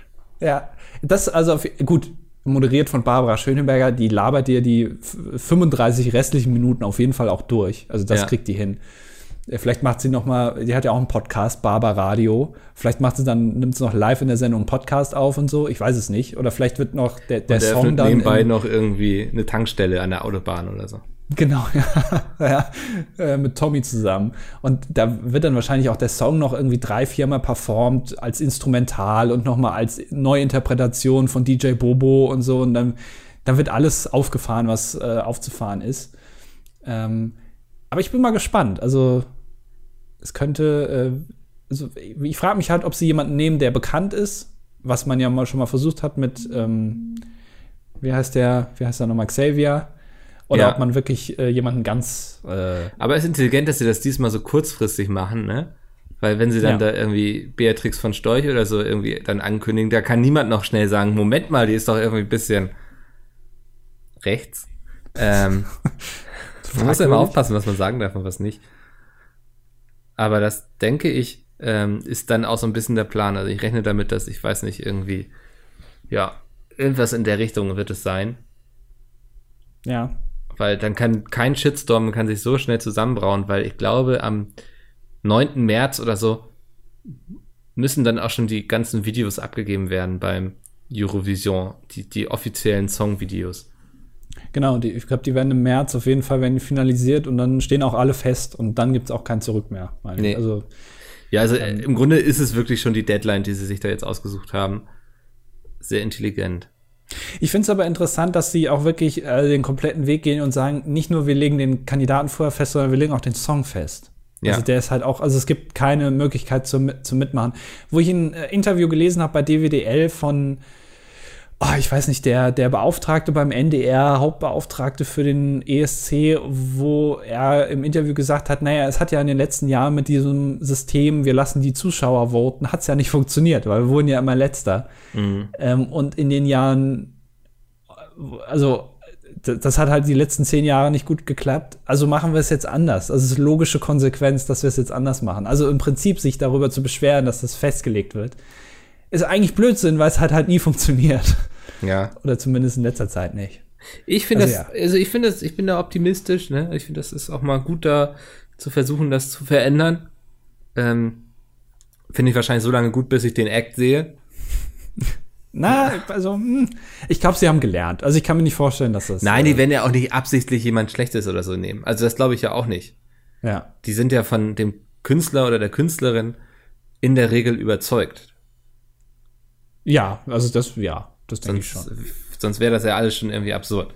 Ja, das also auf, gut, moderiert von Barbara Schöneberger, die labert dir die 35 restlichen Minuten auf jeden Fall auch durch. Also das ja. kriegt die hin. Äh, vielleicht macht sie noch mal, die hat ja auch einen Podcast, Barber Radio. Vielleicht macht sie dann, nimmt sie noch live in der Sendung einen Podcast auf und so. Ich weiß es nicht. Oder vielleicht wird noch der, der, der Song dann nebenbei noch irgendwie eine Tankstelle an der Autobahn oder so. Genau, ja, ja äh, mit Tommy zusammen. Und da wird dann wahrscheinlich auch der Song noch irgendwie drei, viermal performt als Instrumental und nochmal als Neuinterpretation von DJ Bobo und so. Und dann, dann wird alles aufgefahren, was äh, aufzufahren ist. Ähm, aber ich bin mal gespannt. Also, es könnte, äh, also ich frage mich halt, ob sie jemanden nehmen, der bekannt ist, was man ja mal schon mal versucht hat mit, ähm, wie heißt der, wie heißt der nochmal, Xavier oder ja. ob man wirklich äh, jemanden ganz. Äh Aber es ist intelligent, dass sie das diesmal so kurzfristig machen, ne? Weil wenn sie dann ja. da irgendwie Beatrix von Storch oder so irgendwie dann ankündigen, da kann niemand noch schnell sagen, Moment mal, die ist doch irgendwie ein bisschen rechts. Ähm, man muss ja immer aufpassen, was man sagen darf und was nicht. Aber das, denke ich, ähm, ist dann auch so ein bisschen der Plan. Also ich rechne damit, dass ich weiß nicht, irgendwie, ja, irgendwas in der Richtung wird es sein. Ja. Weil dann kann kein Shitstorm kann sich so schnell zusammenbrauen, weil ich glaube, am 9. März oder so müssen dann auch schon die ganzen Videos abgegeben werden beim Eurovision, die, die offiziellen Songvideos. Genau, die, ich glaube, die werden im März auf jeden Fall werden finalisiert und dann stehen auch alle fest und dann gibt es auch kein Zurück mehr. Nee. Also, ja, also ähm, im Grunde ist es wirklich schon die Deadline, die sie sich da jetzt ausgesucht haben. Sehr intelligent. Ich finde es aber interessant, dass sie auch wirklich äh, den kompletten Weg gehen und sagen, nicht nur wir legen den Kandidaten vorher fest, sondern wir legen auch den Song fest. Ja. Also der ist halt auch, also es gibt keine Möglichkeit zum, zum Mitmachen. Wo ich ein äh, Interview gelesen habe bei DWDL von, oh, ich weiß nicht, der, der Beauftragte beim NDR, Hauptbeauftragte für den ESC, wo er im Interview gesagt hat, naja, es hat ja in den letzten Jahren mit diesem System, wir lassen die Zuschauer voten, hat es ja nicht funktioniert, weil wir wurden ja immer letzter. Mhm. Ähm, und in den Jahren, also das hat halt die letzten zehn Jahre nicht gut geklappt. Also machen wir es jetzt anders. Also es ist logische Konsequenz, dass wir es jetzt anders machen. Also im Prinzip sich darüber zu beschweren, dass das festgelegt wird ist eigentlich Blödsinn, weil es hat halt nie funktioniert. Ja. Oder zumindest in letzter Zeit nicht. Ich finde also, das, ja. also ich finde das, ich bin da optimistisch, ne? Ich finde, das ist auch mal gut da zu versuchen, das zu verändern. Ähm, finde ich wahrscheinlich so lange gut, bis ich den Act sehe. Na, also, hm, ich glaube, sie haben gelernt. Also ich kann mir nicht vorstellen, dass das. Nein, die äh, werden ja auch nicht absichtlich jemand Schlechtes oder so nehmen. Also das glaube ich ja auch nicht. Ja. Die sind ja von dem Künstler oder der Künstlerin in der Regel überzeugt. Ja, also das, ja, das denke ich schon. Sonst wäre das ja alles schon irgendwie absurd.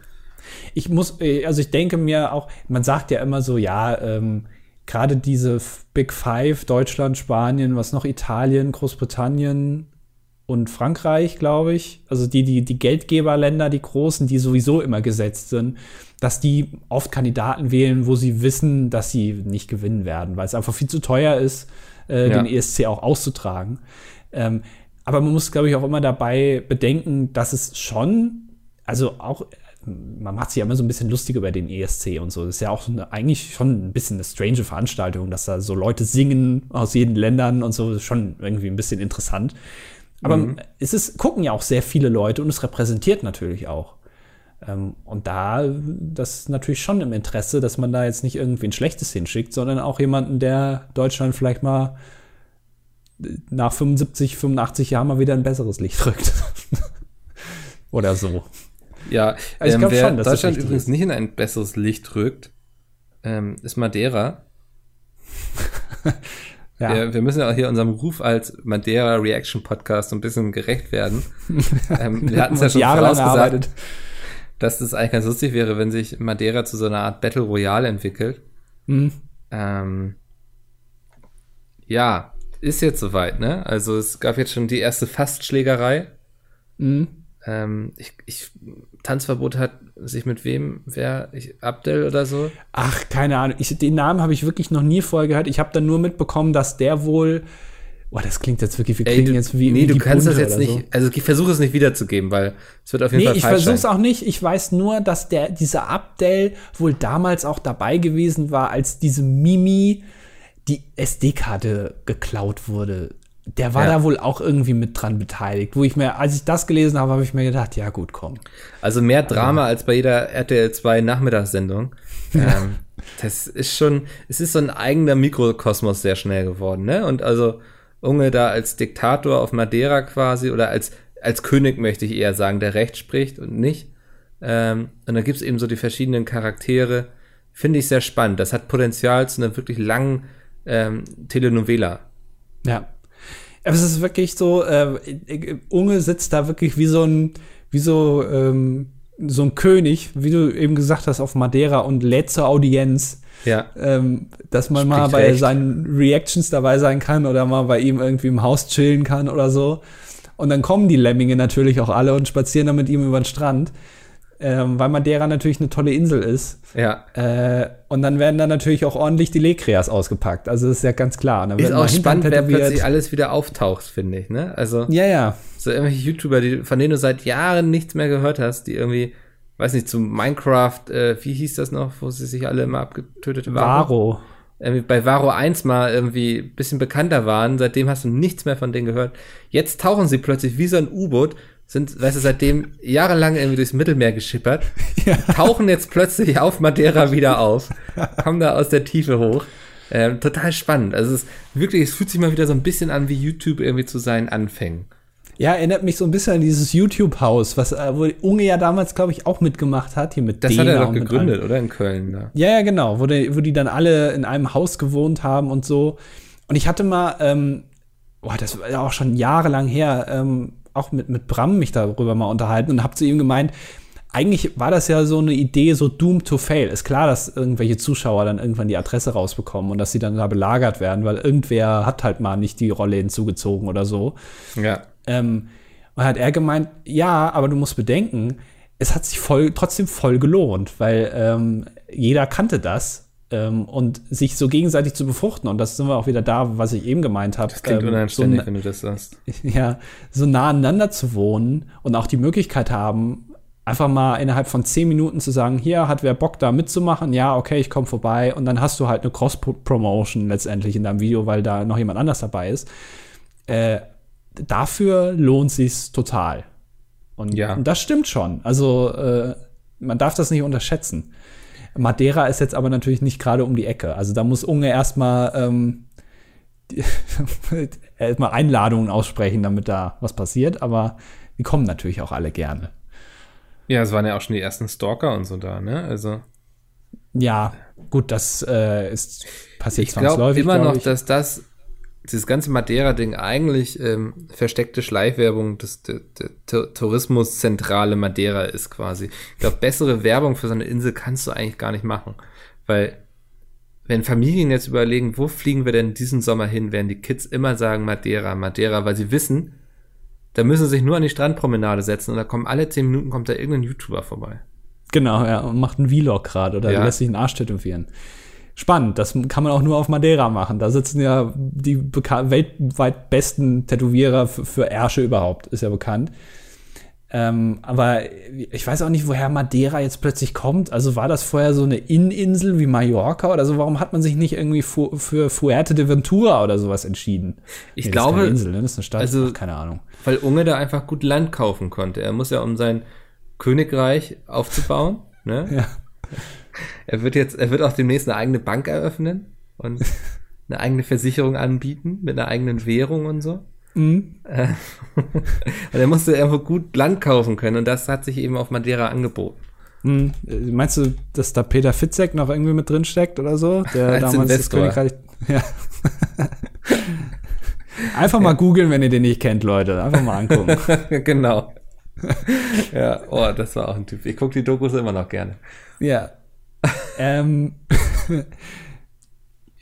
Ich muss, äh, also ich denke mir auch, man sagt ja immer so, ja, ähm, gerade diese Big Five, Deutschland, Spanien, was noch, Italien, Großbritannien und Frankreich, glaube ich, also die, die, die Geldgeberländer, die großen, die sowieso immer gesetzt sind, dass die oft Kandidaten wählen, wo sie wissen, dass sie nicht gewinnen werden, weil es einfach viel zu teuer ist, äh, ja. den ESC auch auszutragen. Ähm, aber man muss, glaube ich, auch immer dabei bedenken, dass es schon, also auch, man macht sich ja immer so ein bisschen lustig über den ESC und so. Das ist ja auch eine, eigentlich schon ein bisschen eine strange Veranstaltung, dass da so Leute singen aus jeden Ländern und so. Das ist schon irgendwie ein bisschen interessant. Aber mhm. es ist, gucken ja auch sehr viele Leute und es repräsentiert natürlich auch. Ähm, und da, das ist natürlich schon im Interesse, dass man da jetzt nicht irgendwie ein Schlechtes hinschickt, sondern auch jemanden, der Deutschland vielleicht mal nach 75, 85 Jahren mal wieder ein besseres Licht rückt. Oder so. Ja, also ähm, wer schon, Deutschland übrigens ist. nicht in ein besseres Licht rückt, ähm, ist Madeira. ja. wir, wir, müssen ja auch hier unserem Ruf als Madeira Reaction Podcast so ein bisschen gerecht werden. ähm, wir hatten es ja schon vorausgesagt, dass es eigentlich ganz lustig wäre, wenn sich Madeira zu so einer Art Battle Royale entwickelt. Mhm. Ähm, ja, ist jetzt soweit, ne? Also es gab jetzt schon die erste Fastschlägerei. Mhm. ähm, ich, ich, Tanzverbot hat sich mit wem, wer, ich, Abdel oder so? Ach, keine Ahnung. Ich, den Namen habe ich wirklich noch nie vorher gehört. Ich habe dann nur mitbekommen, dass der wohl Boah, das klingt jetzt wirklich, wir klingen du, jetzt wie. Nee, du kannst das jetzt nicht, so. also ich versuche es nicht wiederzugeben, weil es wird auf jeden nee, Fall ich versuche es auch nicht. Ich weiß nur, dass der, dieser Abdel wohl damals auch dabei gewesen war, als diese Mimi die SD-Karte geklaut wurde. Der war ja. da wohl auch irgendwie mit dran beteiligt. Wo ich mir, als ich das gelesen habe, habe ich mir gedacht, ja gut, komm. Also mehr Drama also. als bei jeder RTL 2 Nachmittagssendung. ähm, das ist schon, es ist so ein eigener Mikrokosmos sehr schnell geworden, ne? Und also Unge da als Diktator auf Madeira quasi oder als, als König möchte ich eher sagen, der Recht spricht und nicht. Ähm, und da gibt's eben so die verschiedenen Charaktere. Finde ich sehr spannend. Das hat Potenzial zu einer wirklich langen ähm, Telenovela. Ja. Aber es ist wirklich so, äh, Unge sitzt da wirklich wie so ein, wie so, ähm, so ein König, wie du eben gesagt hast, auf Madeira und lädt zur Audienz ja. Ähm, dass man Spricht mal bei recht. seinen Reactions dabei sein kann oder mal bei ihm irgendwie im Haus chillen kann oder so. Und dann kommen die Lemminge natürlich auch alle und spazieren dann mit ihm über den Strand. Ähm, weil Madeira natürlich eine tolle Insel ist. Ja. Äh, und dann werden da natürlich auch ordentlich die Lekreas ausgepackt. Also das ist ja ganz klar. Dann ist auch spannend, wer plötzlich alles wieder auftaucht, finde ich. Ne? Also ja, ja. So irgendwelche YouTuber, die, von denen du seit Jahren nichts mehr gehört hast, die irgendwie weiß nicht, zu Minecraft, äh, wie hieß das noch, wo sie sich alle immer abgetötet haben? Varo. Irgendwie bei Varo 1 mal irgendwie ein bisschen bekannter waren. Seitdem hast du nichts mehr von denen gehört. Jetzt tauchen sie plötzlich wie so ein U-Boot, sind, weißt du, seitdem jahrelang irgendwie durchs Mittelmeer geschippert, ja. tauchen jetzt plötzlich auf Madeira wieder auf, kommen da aus der Tiefe hoch. Ähm, total spannend. Also es ist wirklich, es fühlt sich mal wieder so ein bisschen an wie YouTube irgendwie zu seinen Anfängen. Ja, erinnert mich so ein bisschen an dieses YouTube-Haus, was äh, wo Unge ja damals, glaube ich, auch mitgemacht hat, hier mit Das Dena hat er doch gegründet, oder? In Köln, da. Ja, ja, genau, wo, die, wo die dann alle in einem Haus gewohnt haben und so. Und ich hatte mal, ähm, boah, das war ja auch schon jahrelang her, ähm, auch mit, mit Bram mich darüber mal unterhalten und hab zu ihm gemeint, eigentlich war das ja so eine Idee, so doomed to fail. Ist klar, dass irgendwelche Zuschauer dann irgendwann die Adresse rausbekommen und dass sie dann da belagert werden, weil irgendwer hat halt mal nicht die Rolle hinzugezogen oder so. Ja. Ähm, und hat er gemeint, ja, aber du musst bedenken, es hat sich voll, trotzdem voll gelohnt, weil ähm, jeder kannte das ähm, und sich so gegenseitig zu befruchten. Und das sind wir auch wieder da, was ich eben gemeint habe. Das klingt ähm, unanständig, so, wenn du das sagst. Ja, so nah aneinander zu wohnen und auch die Möglichkeit haben, einfach mal innerhalb von zehn Minuten zu sagen, hier hat wer Bock da mitzumachen, ja, okay, ich komme vorbei und dann hast du halt eine Cross-Promotion letztendlich in deinem Video, weil da noch jemand anders dabei ist. Äh, dafür lohnt sich's total. Und, ja. und das stimmt schon. Also äh, man darf das nicht unterschätzen. Madeira ist jetzt aber natürlich nicht gerade um die Ecke. Also da muss Unge erstmal ähm, erstmal Einladungen aussprechen, damit da was passiert. Aber die kommen natürlich auch alle gerne. Ja, es waren ja auch schon die ersten Stalker und so da, ne? Also ja, gut, das äh, ist passiert ich zwangsläufig. Ich glaube immer noch, dass das dieses ganze Madeira-Ding eigentlich ähm, versteckte Schleichwerbung des, der, der Tourismuszentrale Madeira ist quasi. Ich glaube, bessere Werbung für so eine Insel kannst du eigentlich gar nicht machen. Weil, wenn Familien jetzt überlegen, wo fliegen wir denn diesen Sommer hin, werden die Kids immer sagen Madeira, Madeira, weil sie wissen, da müssen sie sich nur an die Strandpromenade setzen und da kommen alle zehn Minuten kommt da irgendein YouTuber vorbei. Genau, ja, und macht einen Vlog gerade oder ja. lässt sich einen Arsch tätowieren spannend. Das kann man auch nur auf Madeira machen. Da sitzen ja die weltweit besten Tätowierer für Ärsche überhaupt, ist ja bekannt. Ähm, aber ich weiß auch nicht, woher Madeira jetzt plötzlich kommt. Also war das vorher so eine Inneninsel wie Mallorca oder so? Warum hat man sich nicht irgendwie für, für Fuerte de Ventura oder sowas entschieden? Ich nee, glaube, das ist eine Insel, ne? das ist eine Stadt. Also, Ach, keine Ahnung. Weil Unge da einfach gut Land kaufen konnte. Er muss ja, um sein Königreich aufzubauen, ne? ja. Er wird jetzt, er wird auch demnächst eine eigene Bank eröffnen und eine eigene Versicherung anbieten mit einer eigenen Währung und so. Mhm. Äh, und er musste irgendwo gut Land kaufen können und das hat sich eben auf Madeira angeboten. Mhm. Meinst du, dass da Peter Fitzek noch irgendwie mit drin steckt oder so? Der Als damals Investor. das Königreich. Ja. Einfach mal ja. googeln, wenn ihr den nicht kennt, Leute. Einfach mal angucken. genau. ja, oh, das war auch ein Typ. Ich gucke die Dokus immer noch gerne. Ja, ähm,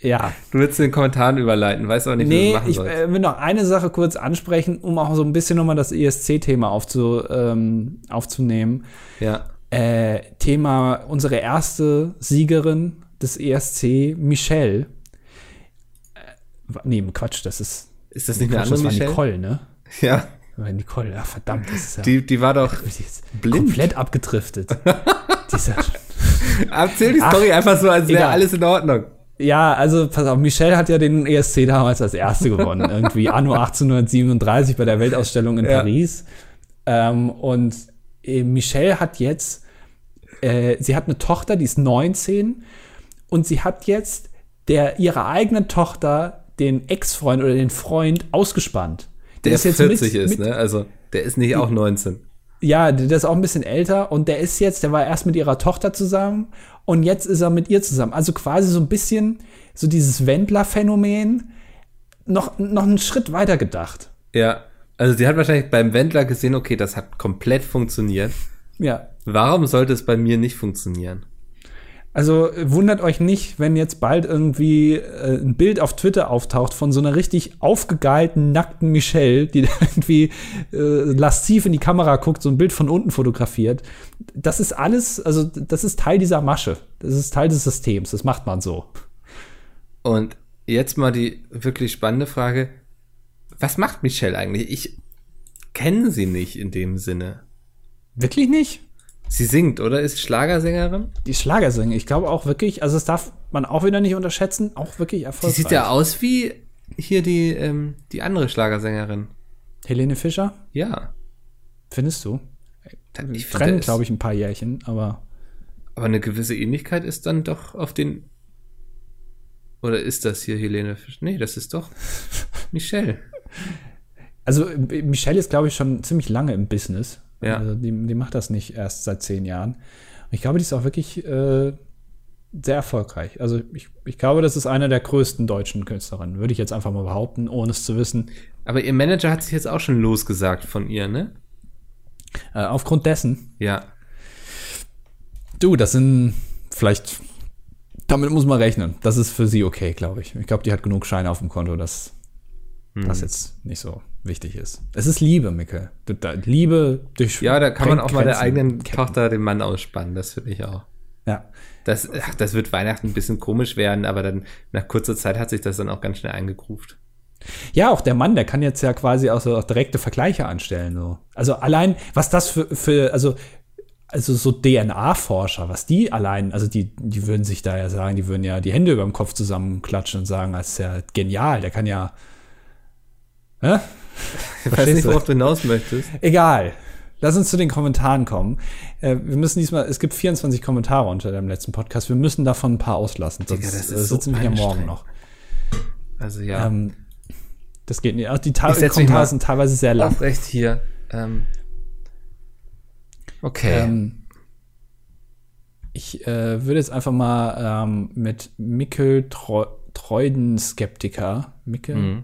Ja. Du willst den Kommentaren überleiten, weißt auch nicht, nee, wie du machen ich sollst. äh, will noch eine Sache kurz ansprechen, um auch so ein bisschen nochmal das ESC-Thema aufzu, ähm, aufzunehmen. Ja. Äh, Thema unsere erste Siegerin des ESC, Michelle. Äh, nee, Quatsch, das ist. Ist das nicht eine Quatsch, andere das war Michelle? Nicole, ne? Ja. Aber Nicole, ja, verdammt, das ist ja. Die, die war doch. blind. komplett abgedriftet. Dieser, Erzähl die Ach, Story einfach so, als wäre alles in Ordnung. Ja, also pass auf, Michelle hat ja den ESC damals als erste gewonnen, irgendwie anno 1837 bei der Weltausstellung in Ja. Paris. Ähm, und äh, Michelle hat jetzt, äh, sie hat eine Tochter, die ist 19 und sie hat jetzt der ihrer eigenen Tochter den Ex-Freund oder den Freund ausgespannt. Der ist jetzt jetzt 40 mit- ist, mit- ne? Also, der ist nicht auch 19. Ja, der ist auch ein bisschen älter und der ist jetzt, der war erst mit ihrer Tochter zusammen und jetzt ist er mit ihr zusammen. Also quasi so ein bisschen so dieses Wendler-Phänomen noch, noch einen Schritt weiter gedacht. Ja. Also, sie hat wahrscheinlich beim Wendler gesehen, okay, das hat komplett funktioniert. Ja. Warum sollte es bei mir nicht funktionieren? Also wundert euch nicht, wenn jetzt bald irgendwie äh, ein Bild auf Twitter auftaucht von so einer richtig aufgegeilten, nackten Michelle, die da irgendwie äh, lasziv in die Kamera guckt, so ein Bild von unten fotografiert. Das ist alles, also das ist Teil dieser Masche. Das ist Teil des Systems. Das macht man so. Und jetzt mal die wirklich spannende Frage. Was macht Michelle eigentlich? Ich kenne sie nicht in dem Sinne. Wirklich nicht? Sie singt, oder? Ist Schlagersängerin? Die Schlagersänger, ich glaube auch wirklich, also das darf man auch wieder nicht unterschätzen, auch wirklich Die erfolgreich. sieht ja aus wie hier die, ähm, die andere Schlagersängerin. Helene Fischer, Ja. findest du? Ich finde, Trennen, glaube ich, ein paar Jährchen, aber Aber eine gewisse Ähnlichkeit ist dann doch auf den. Oder ist das hier Helene Fisch? Nee, das ist doch Michelle. also Michelle ist, glaube ich, schon ziemlich lange im Business. Ja. Also die, die macht das nicht erst seit zehn Jahren. Und ich glaube, die ist auch wirklich äh, sehr erfolgreich. Also ich, ich glaube, das ist eine der größten deutschen Künstlerinnen, würde ich jetzt einfach mal behaupten, ohne es zu wissen. Aber ihr Manager hat sich jetzt auch schon losgesagt von ihr, ne? Äh, aufgrund dessen, Ja. du, das sind vielleicht, damit muss man rechnen. Das ist für sie okay, glaube ich. Ich glaube, die hat genug Scheine auf dem Konto, dass das jetzt nicht so wichtig ist. Es ist Liebe, Micke. Du- da- Liebe durch. Ja, da kann man auch mal der eigenen ketten. Tochter den Mann ausspannen, das finde ich auch. Ja. Das, ach, das wird Weihnachten ein bisschen komisch werden, aber dann nach kurzer Zeit hat sich das dann auch ganz schnell eingegruft. Ja, auch der Mann, der kann jetzt ja quasi auch so auch direkte Vergleiche anstellen. So. Also allein, was das für, für also, also so DNA-Forscher, was die allein, also die, die würden sich da ja sagen, die würden ja die Hände über dem Kopf zusammenklatschen und sagen, das ist ja genial, der kann ja. Hä? Ich weiß nicht, worauf du hinaus möchtest. Egal. Lass uns zu den Kommentaren kommen. Äh, wir müssen diesmal, es gibt 24 Kommentare unter dem letzten Podcast. Wir müssen davon ein paar auslassen. Sonst Digga, das ist äh, so sitzen wir hier morgen noch. Also ja. Ähm, das geht nicht. Auch die Ta Kommentare sind teilweise sehr lang. Aufrecht hier. Ähm, okay. Ähm, ich äh, würde jetzt einfach mal ähm, mit Mikkel Treu Treuden-Skeptiker. Mikkel? Mhm.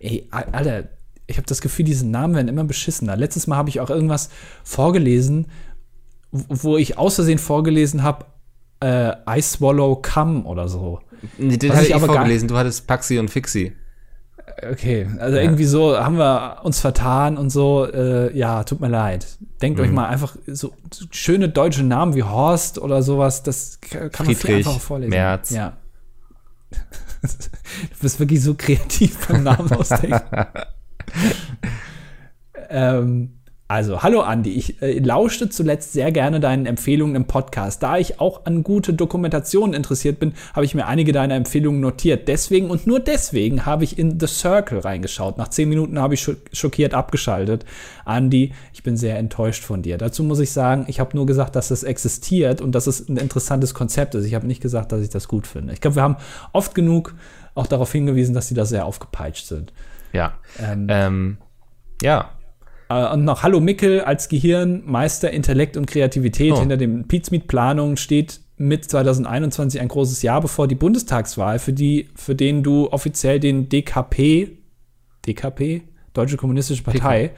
Ey, Al- Alter, ich habe das Gefühl, diese Namen werden immer beschissener. Letztes Mal habe ich auch irgendwas vorgelesen, wo ich aus Versehen vorgelesen habe, äh, I swallow cum oder so. nee, den hatte ich ich aber vorgelesen. Du hattest Paxi und Fixi. Okay, also Ja. irgendwie so haben wir uns vertan und so. Äh, ja, tut mir leid. Denkt Mhm. euch mal einfach so schöne deutsche Namen wie Horst oder sowas. Das kann man viel einfacher vorlesen. Merz. Ja. du bist wirklich so kreativ beim Namen ausdenken. ähm, also, hallo Andi, ich äh, lauschte zuletzt sehr gerne deinen Empfehlungen im Podcast. Da ich auch an gute Dokumentationen interessiert bin, habe ich mir einige deiner Empfehlungen notiert. Deswegen und nur deswegen habe ich in The Circle reingeschaut. Nach zehn Minuten habe ich scho- schockiert abgeschaltet. Andi, ich bin sehr enttäuscht von dir. Dazu muss ich sagen, ich habe nur gesagt, dass es existiert und dass es ein interessantes Konzept ist. Ich habe nicht gesagt, dass ich das gut finde. Ich glaube, wir haben oft genug auch darauf hingewiesen, dass sie da sehr aufgepeitscht sind. Ja. Ähm, Ähm, ja. Äh, Und noch Hallo Mickel als Gehirn, Meister, Intellekt und Kreativität. Oh. Hinter dem Pizmeet-Planung steht mit 2021 ein großes Jahr bevor die Bundestagswahl, für die, für den du offiziell den DKP, DKP, Deutsche Kommunistische Partei,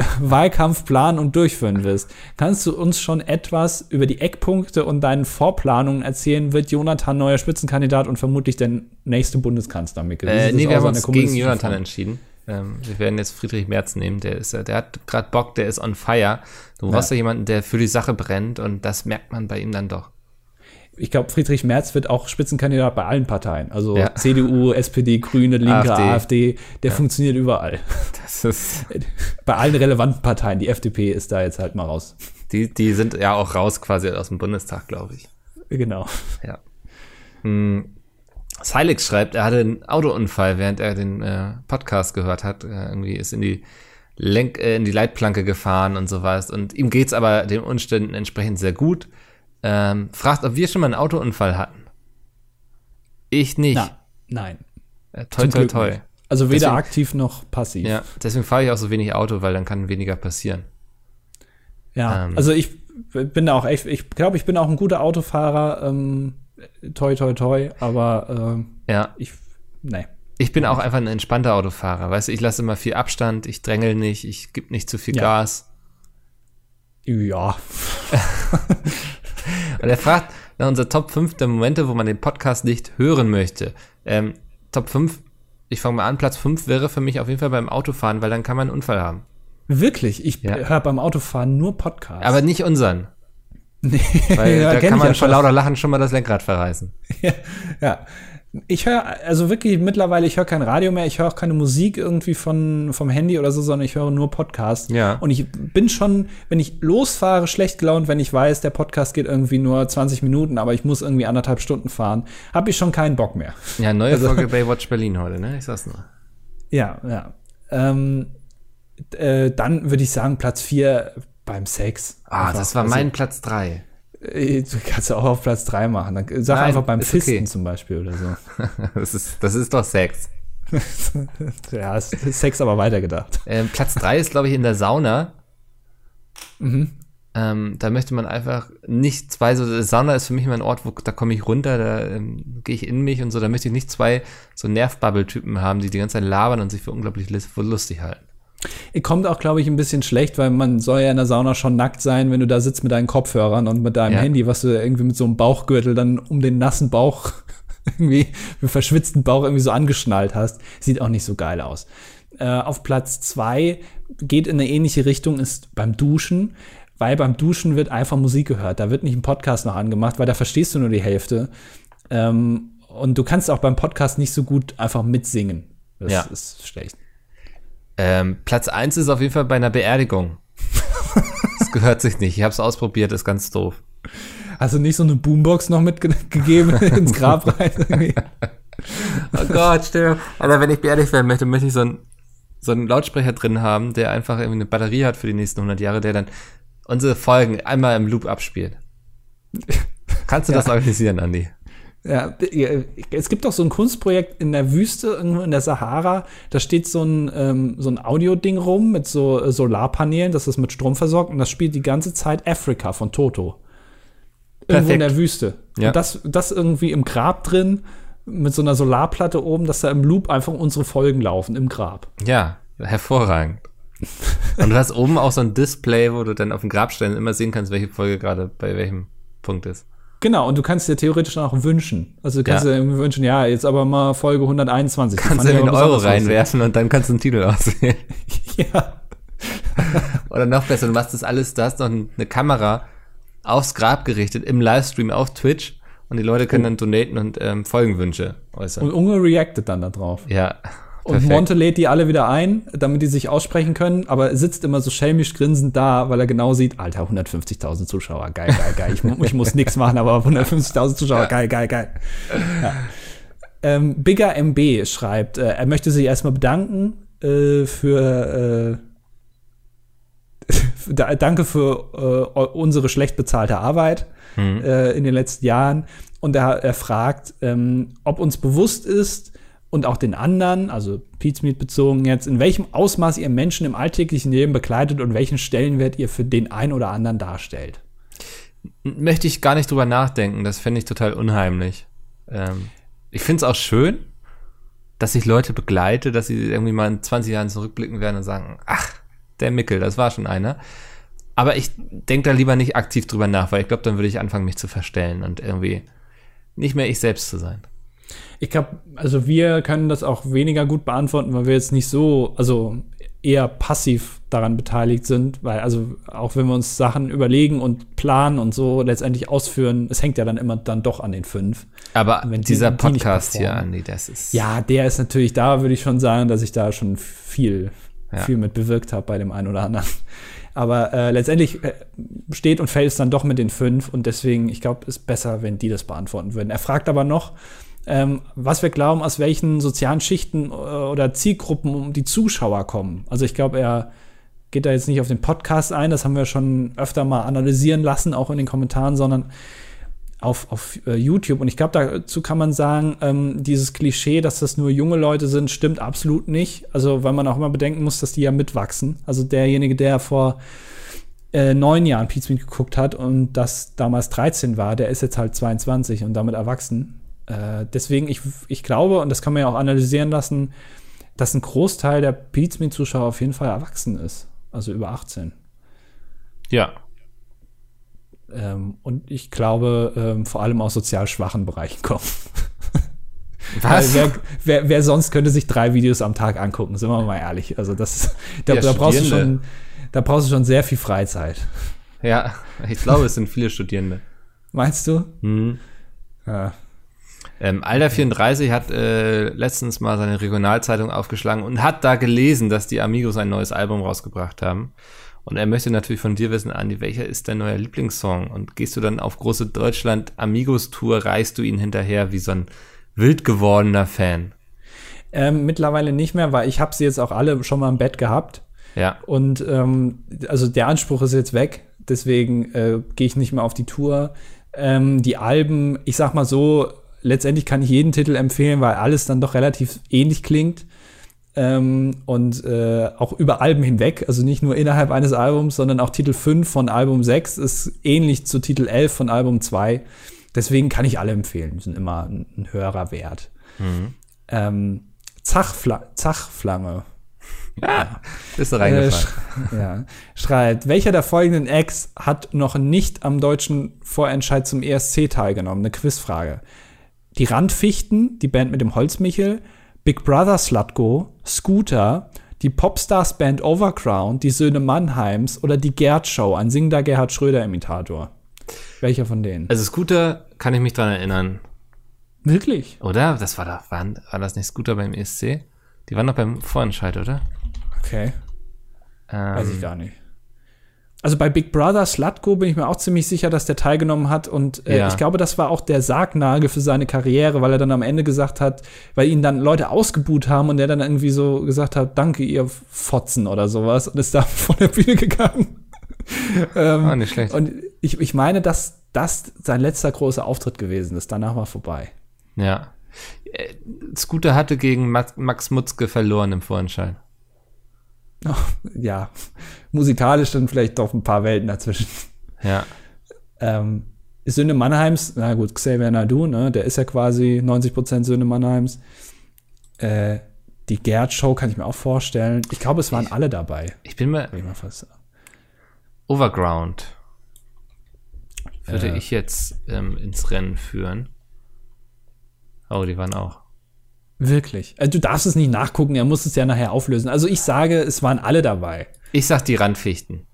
Wahlkampf planen und durchführen wirst. Kannst du uns schon etwas über die Eckpunkte und deinen Vorplanungen erzählen? Wird Jonathan neuer Spitzenkandidat und vermutlich der nächste Bundeskanzler, Mikkel? Äh, nee, wir haben uns gegen Jonathan Form? entschieden. Ähm, wir werden jetzt Friedrich Merz nehmen. Der, ist, der hat gerade Bock, der ist on fire. Du brauchst ja. ja jemanden, der für die Sache brennt und das merkt man bei ihm dann doch ich glaube, Friedrich Merz wird auch Spitzenkandidat bei allen Parteien. Also ja. CDU, SPD, Grüne, Linke, AfD, AfD der ja. funktioniert überall. Das ist bei allen relevanten Parteien. Die FDP ist da jetzt halt mal raus. Die, die sind ja auch raus quasi aus dem Bundestag, glaube ich. Genau. Ja. Hm. Silix schreibt, er hatte einen Autounfall, während er den äh, Podcast gehört hat. Äh, irgendwie ist in die Lenk, äh, in die Leitplanke gefahren und sowas. Und ihm geht es aber den Umständen entsprechend sehr gut ähm, fragt, ob wir schon mal einen Autounfall hatten. Ich nicht. Na, nein. Äh, toi, toi, toi. Nicht. Also weder deswegen, aktiv noch passiv. Ja, deswegen fahre ich auch so wenig Auto, weil dann kann weniger passieren. Ja, ähm, also ich bin da auch echt, ich glaube, ich bin auch ein guter Autofahrer. Ähm, toi, toi, toi, aber äh, ja. ich, nee. Ich bin auch einfach ein entspannter Autofahrer. Weißt du, ich lasse immer viel Abstand, ich drängel nicht, ich gebe nicht zu viel ja. Gas. Ja. Und er fragt nach unserer Top 5 der Momente, wo man den Podcast nicht hören möchte. Ähm, Top 5, ich fange mal an, Platz 5 wäre für mich auf jeden Fall beim Autofahren, weil dann kann man einen Unfall haben. Wirklich? Ich ja. höre beim Autofahren nur Podcasts. Aber nicht unseren. Nee, weil ja, da kann man vor lauter Lachen schon mal das Lenkrad verreißen. Ja, ja. Ich höre, also wirklich mittlerweile, ich höre kein Radio mehr, ich höre auch keine Musik irgendwie von, vom Handy oder so, sondern ich höre nur Podcasts. Ja. Und ich bin schon, wenn ich losfahre, schlecht gelaunt, wenn ich weiß, der Podcast geht irgendwie nur 20 Minuten, aber ich muss irgendwie anderthalb Stunden fahren, habe ich schon keinen Bock mehr. Ja, neue also, Folge Baywatch Berlin heute, ne? Ich sag's nur. Ja, ja. Ähm, äh, dann würde ich sagen, Platz 4 beim Sex. Ah, Einfach. das war also, mein Platz 3. Äh, du kannst ja auch auf Platz 3 machen. Dann sag Nein, einfach beim Fisten okay. zum Beispiel oder so. das, ist, das ist doch Sex. ja, ist Sex aber weitergedacht. Ähm, Platz 3 ist, glaube ich, in der Sauna. Mhm. Ähm, da möchte man einfach nicht zwei, so Sauna ist für mich immer ein Ort, wo da komme ich runter, da ähm, gehe ich in mich und so, da möchte ich nicht zwei so Nervbubble-Typen haben, die die ganze Zeit labern und sich für unglaublich lustig halten. Kommt auch, glaube ich, ein bisschen schlecht, weil man soll ja in der Sauna schon nackt sein, wenn du da sitzt mit deinen Kopfhörern und mit deinem ja. Handy, was du irgendwie mit so einem Bauchgürtel dann um den nassen Bauch irgendwie, mit verschwitzten Bauch irgendwie so angeschnallt hast. Sieht auch nicht so geil aus. Äh, auf Platz zwei geht in eine ähnliche Richtung, ist beim Duschen, weil beim Duschen wird einfach Musik gehört. Da wird nicht ein Podcast noch angemacht, weil da verstehst du nur die Hälfte. Ähm, und du kannst auch beim Podcast nicht so gut einfach mitsingen. Das ja. ist schlecht. Ähm, Platz 1 ist auf jeden Fall bei einer Beerdigung. das gehört sich nicht. Ich habe es ausprobiert, ist ganz doof. Hast du nicht so eine Boombox noch mitgegeben ins Grab rein? oh Gott, stell Alter, wenn ich beerdigt werden möchte, möchte ich so einen, so einen Lautsprecher drin haben, der einfach irgendwie eine Batterie hat für die nächsten 100 Jahre, der dann unsere Folgen einmal im Loop abspielt. Kannst du ja. das organisieren, Andi? Ja, es gibt doch so ein Kunstprojekt in der Wüste, irgendwo in der Sahara. Da steht so ein, ähm, so ein Audio-Ding rum mit so äh, Solarpanelen, das ist mit Strom versorgt und das spielt die ganze Zeit Afrika von Toto. Irgendwo Perfekt. in der Wüste. Ja. Und das, das irgendwie im Grab drin mit so einer Solarplatte oben, dass da im Loop einfach unsere Folgen laufen im Grab. Ja, hervorragend. und du hast oben auch so ein Display, wo du dann auf dem Grabstein immer sehen kannst, welche Folge gerade bei welchem Punkt ist. Genau, und du kannst dir theoretisch auch wünschen. Also du kannst ja. dir wünschen, ja, jetzt aber mal Folge 121. Kannst du einen Euro reinwerfen und dann kannst du einen Titel auswählen. ja. Oder noch besser, du machst das alles, du hast noch eine Kamera aufs Grab gerichtet, im Livestream auf Twitch und die Leute können oh. dann donaten und ähm, Folgenwünsche äußern. Und Unge reactet dann da drauf. Ja. Und Monte lädt die alle wieder ein, damit die sich aussprechen können, aber er sitzt immer so schelmisch grinsend da, weil er genau sieht, Alter, 150.000 Zuschauer, geil, geil, geil. Ich, ich muss nichts machen, aber 150.000 Zuschauer, geil, geil, geil. Ja. Ähm, Bigger MB schreibt, äh, er möchte sich erstmal bedanken äh, für äh, danke für äh, unsere schlecht bezahlte Arbeit mhm. äh, in den letzten Jahren. Und er, er fragt, ähm, ob uns bewusst ist, und auch den anderen, also Pizmeet bezogen jetzt, in welchem Ausmaß ihr Menschen im alltäglichen Leben begleitet und welchen Stellenwert ihr für den einen oder anderen darstellt. Möchte ich gar nicht drüber nachdenken, das fände ich total unheimlich. Ähm, ich finde es auch schön, dass ich Leute begleite, dass sie irgendwie mal in 20 Jahren zurückblicken werden und sagen, ach, der Mickel, das war schon einer. Aber ich denke da lieber nicht aktiv drüber nach, weil ich glaube, dann würde ich anfangen, mich zu verstellen und irgendwie nicht mehr ich selbst zu sein. Ich glaube, also wir können das auch weniger gut beantworten, weil wir jetzt nicht so, also eher passiv daran beteiligt sind, weil also auch wenn wir uns Sachen überlegen und planen und so letztendlich ausführen, es hängt ja dann immer dann doch an den fünf. Aber wenn dieser die, Podcast hier, Andi, das ist ja, der ist natürlich da, würde ich schon sagen, dass ich da schon viel ja. viel mit bewirkt habe bei dem einen oder anderen. Aber äh, letztendlich äh, steht und fällt es dann doch mit den fünf und deswegen, ich glaube, ist besser, wenn die das beantworten würden. Er fragt aber noch, ähm, was wir glauben, aus welchen sozialen Schichten äh, oder Zielgruppen die Zuschauer kommen. Also ich glaube, er geht da jetzt nicht auf den Podcast ein, das haben wir schon öfter mal analysieren lassen, auch in den Kommentaren, sondern auf, auf uh, YouTube. Und ich glaube, dazu kann man sagen, ähm, dieses Klischee, dass das nur junge Leute sind, stimmt absolut nicht. Also, weil man auch immer bedenken muss, dass die ja mitwachsen. Also derjenige, der vor äh, neun Jahren Pizza geguckt hat und das damals 13 war, der ist jetzt halt 22 und damit erwachsen. Äh, deswegen, ich, ich glaube, und das kann man ja auch analysieren lassen, dass ein Großteil der Pizza-Zuschauer auf jeden Fall erwachsen ist. Also über 18. Ja. Ähm, und ich glaube, ähm, vor allem aus sozial schwachen Bereichen kommen. Was? Wer, wer, wer, sonst könnte sich drei Videos am Tag angucken, sind wir mal ehrlich. Also das, da, da brauchst du schon, da brauchst du schon sehr viel Freizeit. Ja, ich glaube, es sind viele Studierende. Meinst du? Mhm. Ja. Ähm, Alter 34 hat äh, letztens mal seine Regionalzeitung aufgeschlagen und hat da gelesen, dass die Amigos ein neues Album rausgebracht haben. Und er möchte natürlich von dir wissen, Andi, welcher ist dein neuer Lieblingssong? Und gehst du dann auf große Deutschland Amigos Tour, reißt du ihn hinterher wie so ein wild gewordener Fan? Ähm, mittlerweile nicht mehr, weil ich habe sie jetzt auch alle schon mal im Bett gehabt. Ja. Und ähm, also der Anspruch ist jetzt weg, deswegen äh, gehe ich nicht mehr auf die Tour. Ähm, die Alben, ich sag mal so, letztendlich kann ich jeden Titel empfehlen, weil alles dann doch relativ ähnlich klingt. Ähm, und äh, auch über Alben hinweg, also nicht nur innerhalb eines Albums, sondern auch Titel 5 von Album 6 ist ähnlich zu Titel 11 von Album 2. Deswegen kann ich alle empfehlen, die sind immer ein, ein höherer Wert. Mhm. Ähm, Zachfla Zachflange. Ja, bist du reingefallen. Äh, ja. Schreibt, welcher der folgenden Acts hat noch nicht am deutschen Vorentscheid zum ESC teilgenommen? Eine Quizfrage die Randfichten, die Band mit dem Holzmichel, Big Brother Slutgo, Scooter, die Popstars Band Overground, die Söhne Mannheims oder die Gerd Show, ein singender Gerhard Schröder Imitator. Welcher von denen? Also Scooter kann ich mich dran erinnern. Wirklich? Oder? Das war da, war, war das nicht Scooter beim ESC? Die waren noch beim Vorentscheid, oder? Okay. Ähm, Weiß ich gar nicht. Also bei Big Brother Slutko bin ich mir auch ziemlich sicher, dass der teilgenommen hat. Und äh, ja. ich glaube, das war auch der Sargnagel für seine Karriere, weil er dann am Ende gesagt hat, weil ihn dann Leute ausgebuht haben und der dann irgendwie so gesagt hat, danke ihr Fotzen oder sowas und ist da von der Bühne gegangen. ähm, ah, nicht schlecht. Und ich, ich meine, dass das sein letzter großer Auftritt gewesen ist. Danach war vorbei. Ja. Äh, Scooter hatte gegen Max Mutzke verloren im Vorentscheid. ja, musikalisch dann vielleicht doch ein paar Welten dazwischen. Ja. Ähm, Söhne Mannheims, na gut, Xavier Nadu, ne, der ist ja quasi 90% Söhne Mannheims. Äh, die Gerd-Show kann ich mir auch vorstellen. Ich glaube, es waren ich, alle dabei. Ich bin mir. Ich mal fast Overground würde äh, ich jetzt ähm, ins Rennen führen. Oh, die waren auch. Wirklich. Also du darfst es nicht nachgucken, er muss es ja nachher auflösen. Also ich sage, es waren alle dabei. Ich sag die Randfichten.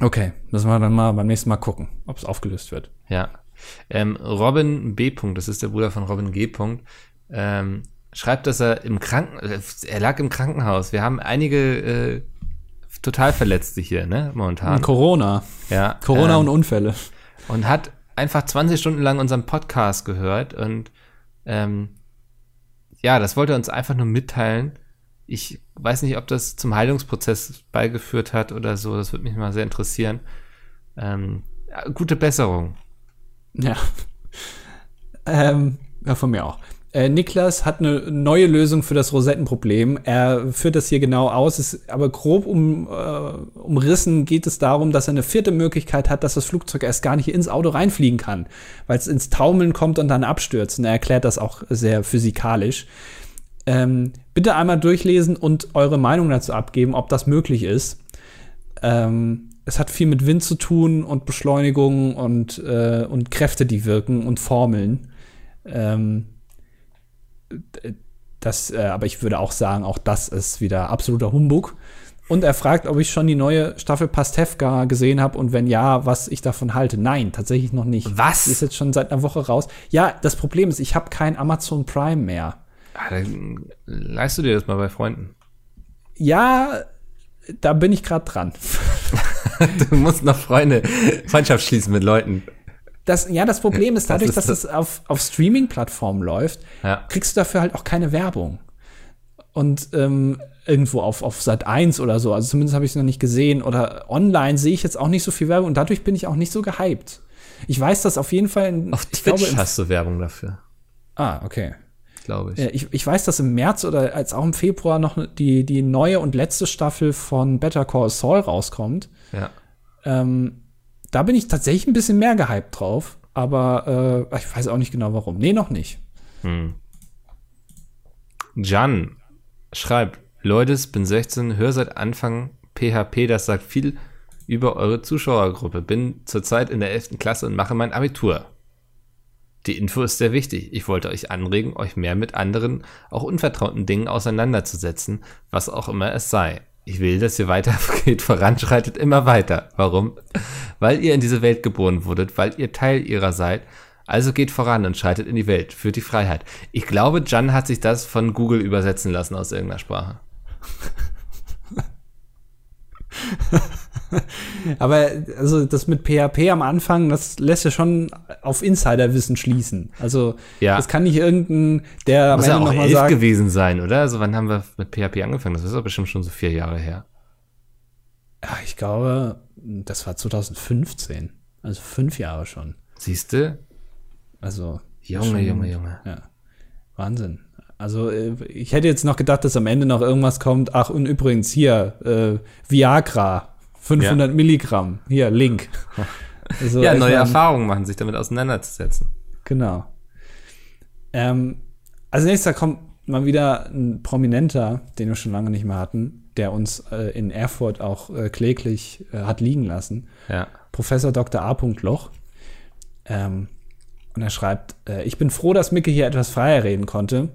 Okay, müssen wir dann mal beim nächsten Mal gucken, ob es aufgelöst wird. Ja. Ähm, Robin B. das ist der Bruder von Robin G. Ähm, schreibt, dass er im Kranken, äh, er lag im Krankenhaus. Wir haben einige äh, total Verletzte hier, ne, momentan. Corona. Ja. Corona ähm, und Unfälle. Und hat einfach 20 Stunden lang unseren Podcast gehört und ähm, ja, das wollte er uns einfach nur mitteilen. Ich weiß nicht, ob das zum Heilungsprozess beigeführt hat oder so. Das würde mich mal sehr interessieren. Ähm, gute Besserung. Ja. ähm, ja, von mir auch. Äh, Niklas hat eine neue Lösung für das Rosettenproblem. Er führt das hier genau aus, ist aber grob um, äh, umrissen geht es darum, dass er eine vierte Möglichkeit hat, dass das Flugzeug erst gar nicht ins Auto reinfliegen kann, weil es ins Taumeln kommt und dann abstürzt. Und er erklärt das auch sehr physikalisch. Ähm, bitte einmal durchlesen und eure Meinung dazu abgeben, ob das möglich ist. Ähm, es hat viel mit Wind zu tun und Beschleunigung und, äh, und Kräfte, die wirken und Formeln. Ähm, das, äh, aber ich würde auch sagen, auch das ist wieder absoluter Humbug. Und er fragt, ob ich schon die neue Staffel Pastewka gesehen habe und wenn ja, was ich davon halte. Nein, tatsächlich noch nicht. Was? Die ist jetzt schon seit einer Woche raus. Ja, das Problem ist, ich habe kein Amazon Prime mehr. Ah, dann leist du dir das mal bei Freunden. Ja, da bin ich gerade dran. du musst noch Freunde, Freundschaft schließen mit Leuten. Das, ja, das Problem ist, dadurch, das ist dass es auf, auf Streaming-Plattformen läuft, Ja. kriegst du dafür halt auch keine Werbung. Und ähm, irgendwo auf, auf Sat 1 oder so, also zumindest habe ich es noch nicht gesehen. Oder online sehe ich jetzt auch nicht so viel Werbung und dadurch bin ich auch nicht so gehypt. Ich weiß, dass auf jeden Fall. In, Auf ich Twitch glaube, hast du Werbung dafür, Ah, okay. glaube ich. Ich, ich weiß, dass im März oder als auch im Februar noch die, die neue und letzte Staffel von Better Call Saul rauskommt. Ja. Ähm, da bin ich tatsächlich ein bisschen mehr gehypt drauf, aber äh, ich weiß auch nicht genau warum. Nee, noch nicht. Jan schreibt, Leute, bin 16, höre seit Anfang PHP, das sagt viel über eure Zuschauergruppe. Bin zurzeit in der 11. Klasse und mache mein Abitur. Die Info ist sehr wichtig. Ich wollte euch anregen, euch mehr mit anderen, auch unvertrauten Dingen auseinanderzusetzen, was auch immer es sei. Ich will, dass ihr weitergeht, voranschreitet immer weiter. Warum? Weil ihr in diese Welt geboren wurdet, weil ihr Teil ihrer seid. Also geht voran und schreitet in die Welt für die Freiheit. Ich glaube, Jan hat sich das von Google übersetzen lassen aus irgendeiner Sprache. Aber also das mit PHP am Anfang, das lässt ja schon auf Insiderwissen schließen. Also Ja. das kann nicht irgendein, der am Muss ja Ende auch nochmal elf sagt. gewesen sein, oder? Also wann haben wir mit PHP angefangen? Das ist doch bestimmt schon so vier Jahre her. Ja, ich glaube, das war 2015. Also fünf Jahre schon. Siehst du? Also Junge, schon- Junge, Junge. Ja. Wahnsinn. Also äh, ich hätte jetzt noch gedacht, dass am Ende noch irgendwas kommt. Ach, und übrigens hier, äh, Viagra, 500 Milligramm. Hier, Link. Also ja, neue Erfahrungen machen, sich damit auseinanderzusetzen. Genau. Ähm, als nächster kommt mal wieder ein Prominenter, den wir schon lange nicht mehr hatten, der uns äh, in Erfurt auch äh, kläglich äh, hat liegen lassen. Ja. Professor Dr. A. Loch. Ähm, und er schreibt, äh, ich bin froh, dass Micke hier etwas freier reden konnte.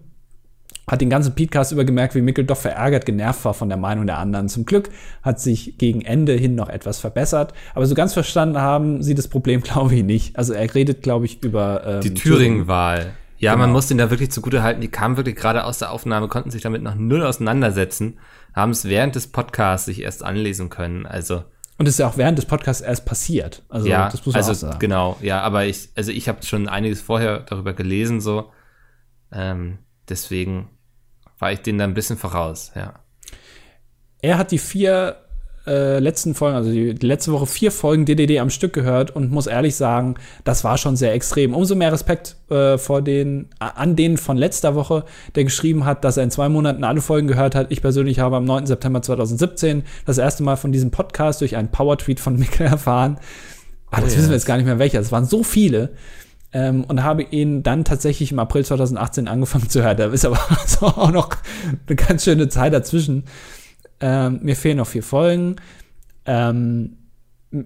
Hat den ganzen Podcast über gemerkt, wie Mickel doch verärgert genervt war von der Meinung der anderen. Zum Glück hat sich gegen Ende hin noch etwas verbessert. Aber so ganz verstanden haben sie das Problem, glaube ich, nicht. Also er redet, glaube ich, über ähm, Die Thüringen-Wahl. Ja, man Genau. muss den da wirklich zugute halten. Die kamen wirklich gerade aus der Aufnahme, konnten sich damit noch null auseinandersetzen, haben es während des Podcasts sich erst anlesen können. Also, Und es ist ja auch während des Podcasts erst passiert. Also ja, das muss man also auch sagen. genau, ja, aber ich, also ich habe schon einiges vorher darüber gelesen, so. Ähm, deswegen war ich denen da ein bisschen voraus, ja. Er hat die vier äh, letzten Folgen, also die, letzte Woche vier Folgen DDD am Stück gehört und muss ehrlich sagen, das war schon sehr extrem. Umso mehr Respekt äh, vor den, an den von letzter Woche, der geschrieben hat, dass er in zwei Monaten alle Folgen gehört hat. Ich persönlich habe am 9. September 2017 das erste Mal von diesem Podcast durch einen Power-Tweet von Mikkel erfahren. Ah, das Oh, wissen wir yes. jetzt gar nicht mehr welcher. Es waren so viele. Ähm, und habe ihn dann tatsächlich im April 2018 angefangen zu hören. Da ist aber so auch noch eine ganz schöne Zeit dazwischen. Ähm, mir fehlen noch vier Folgen. Ähm,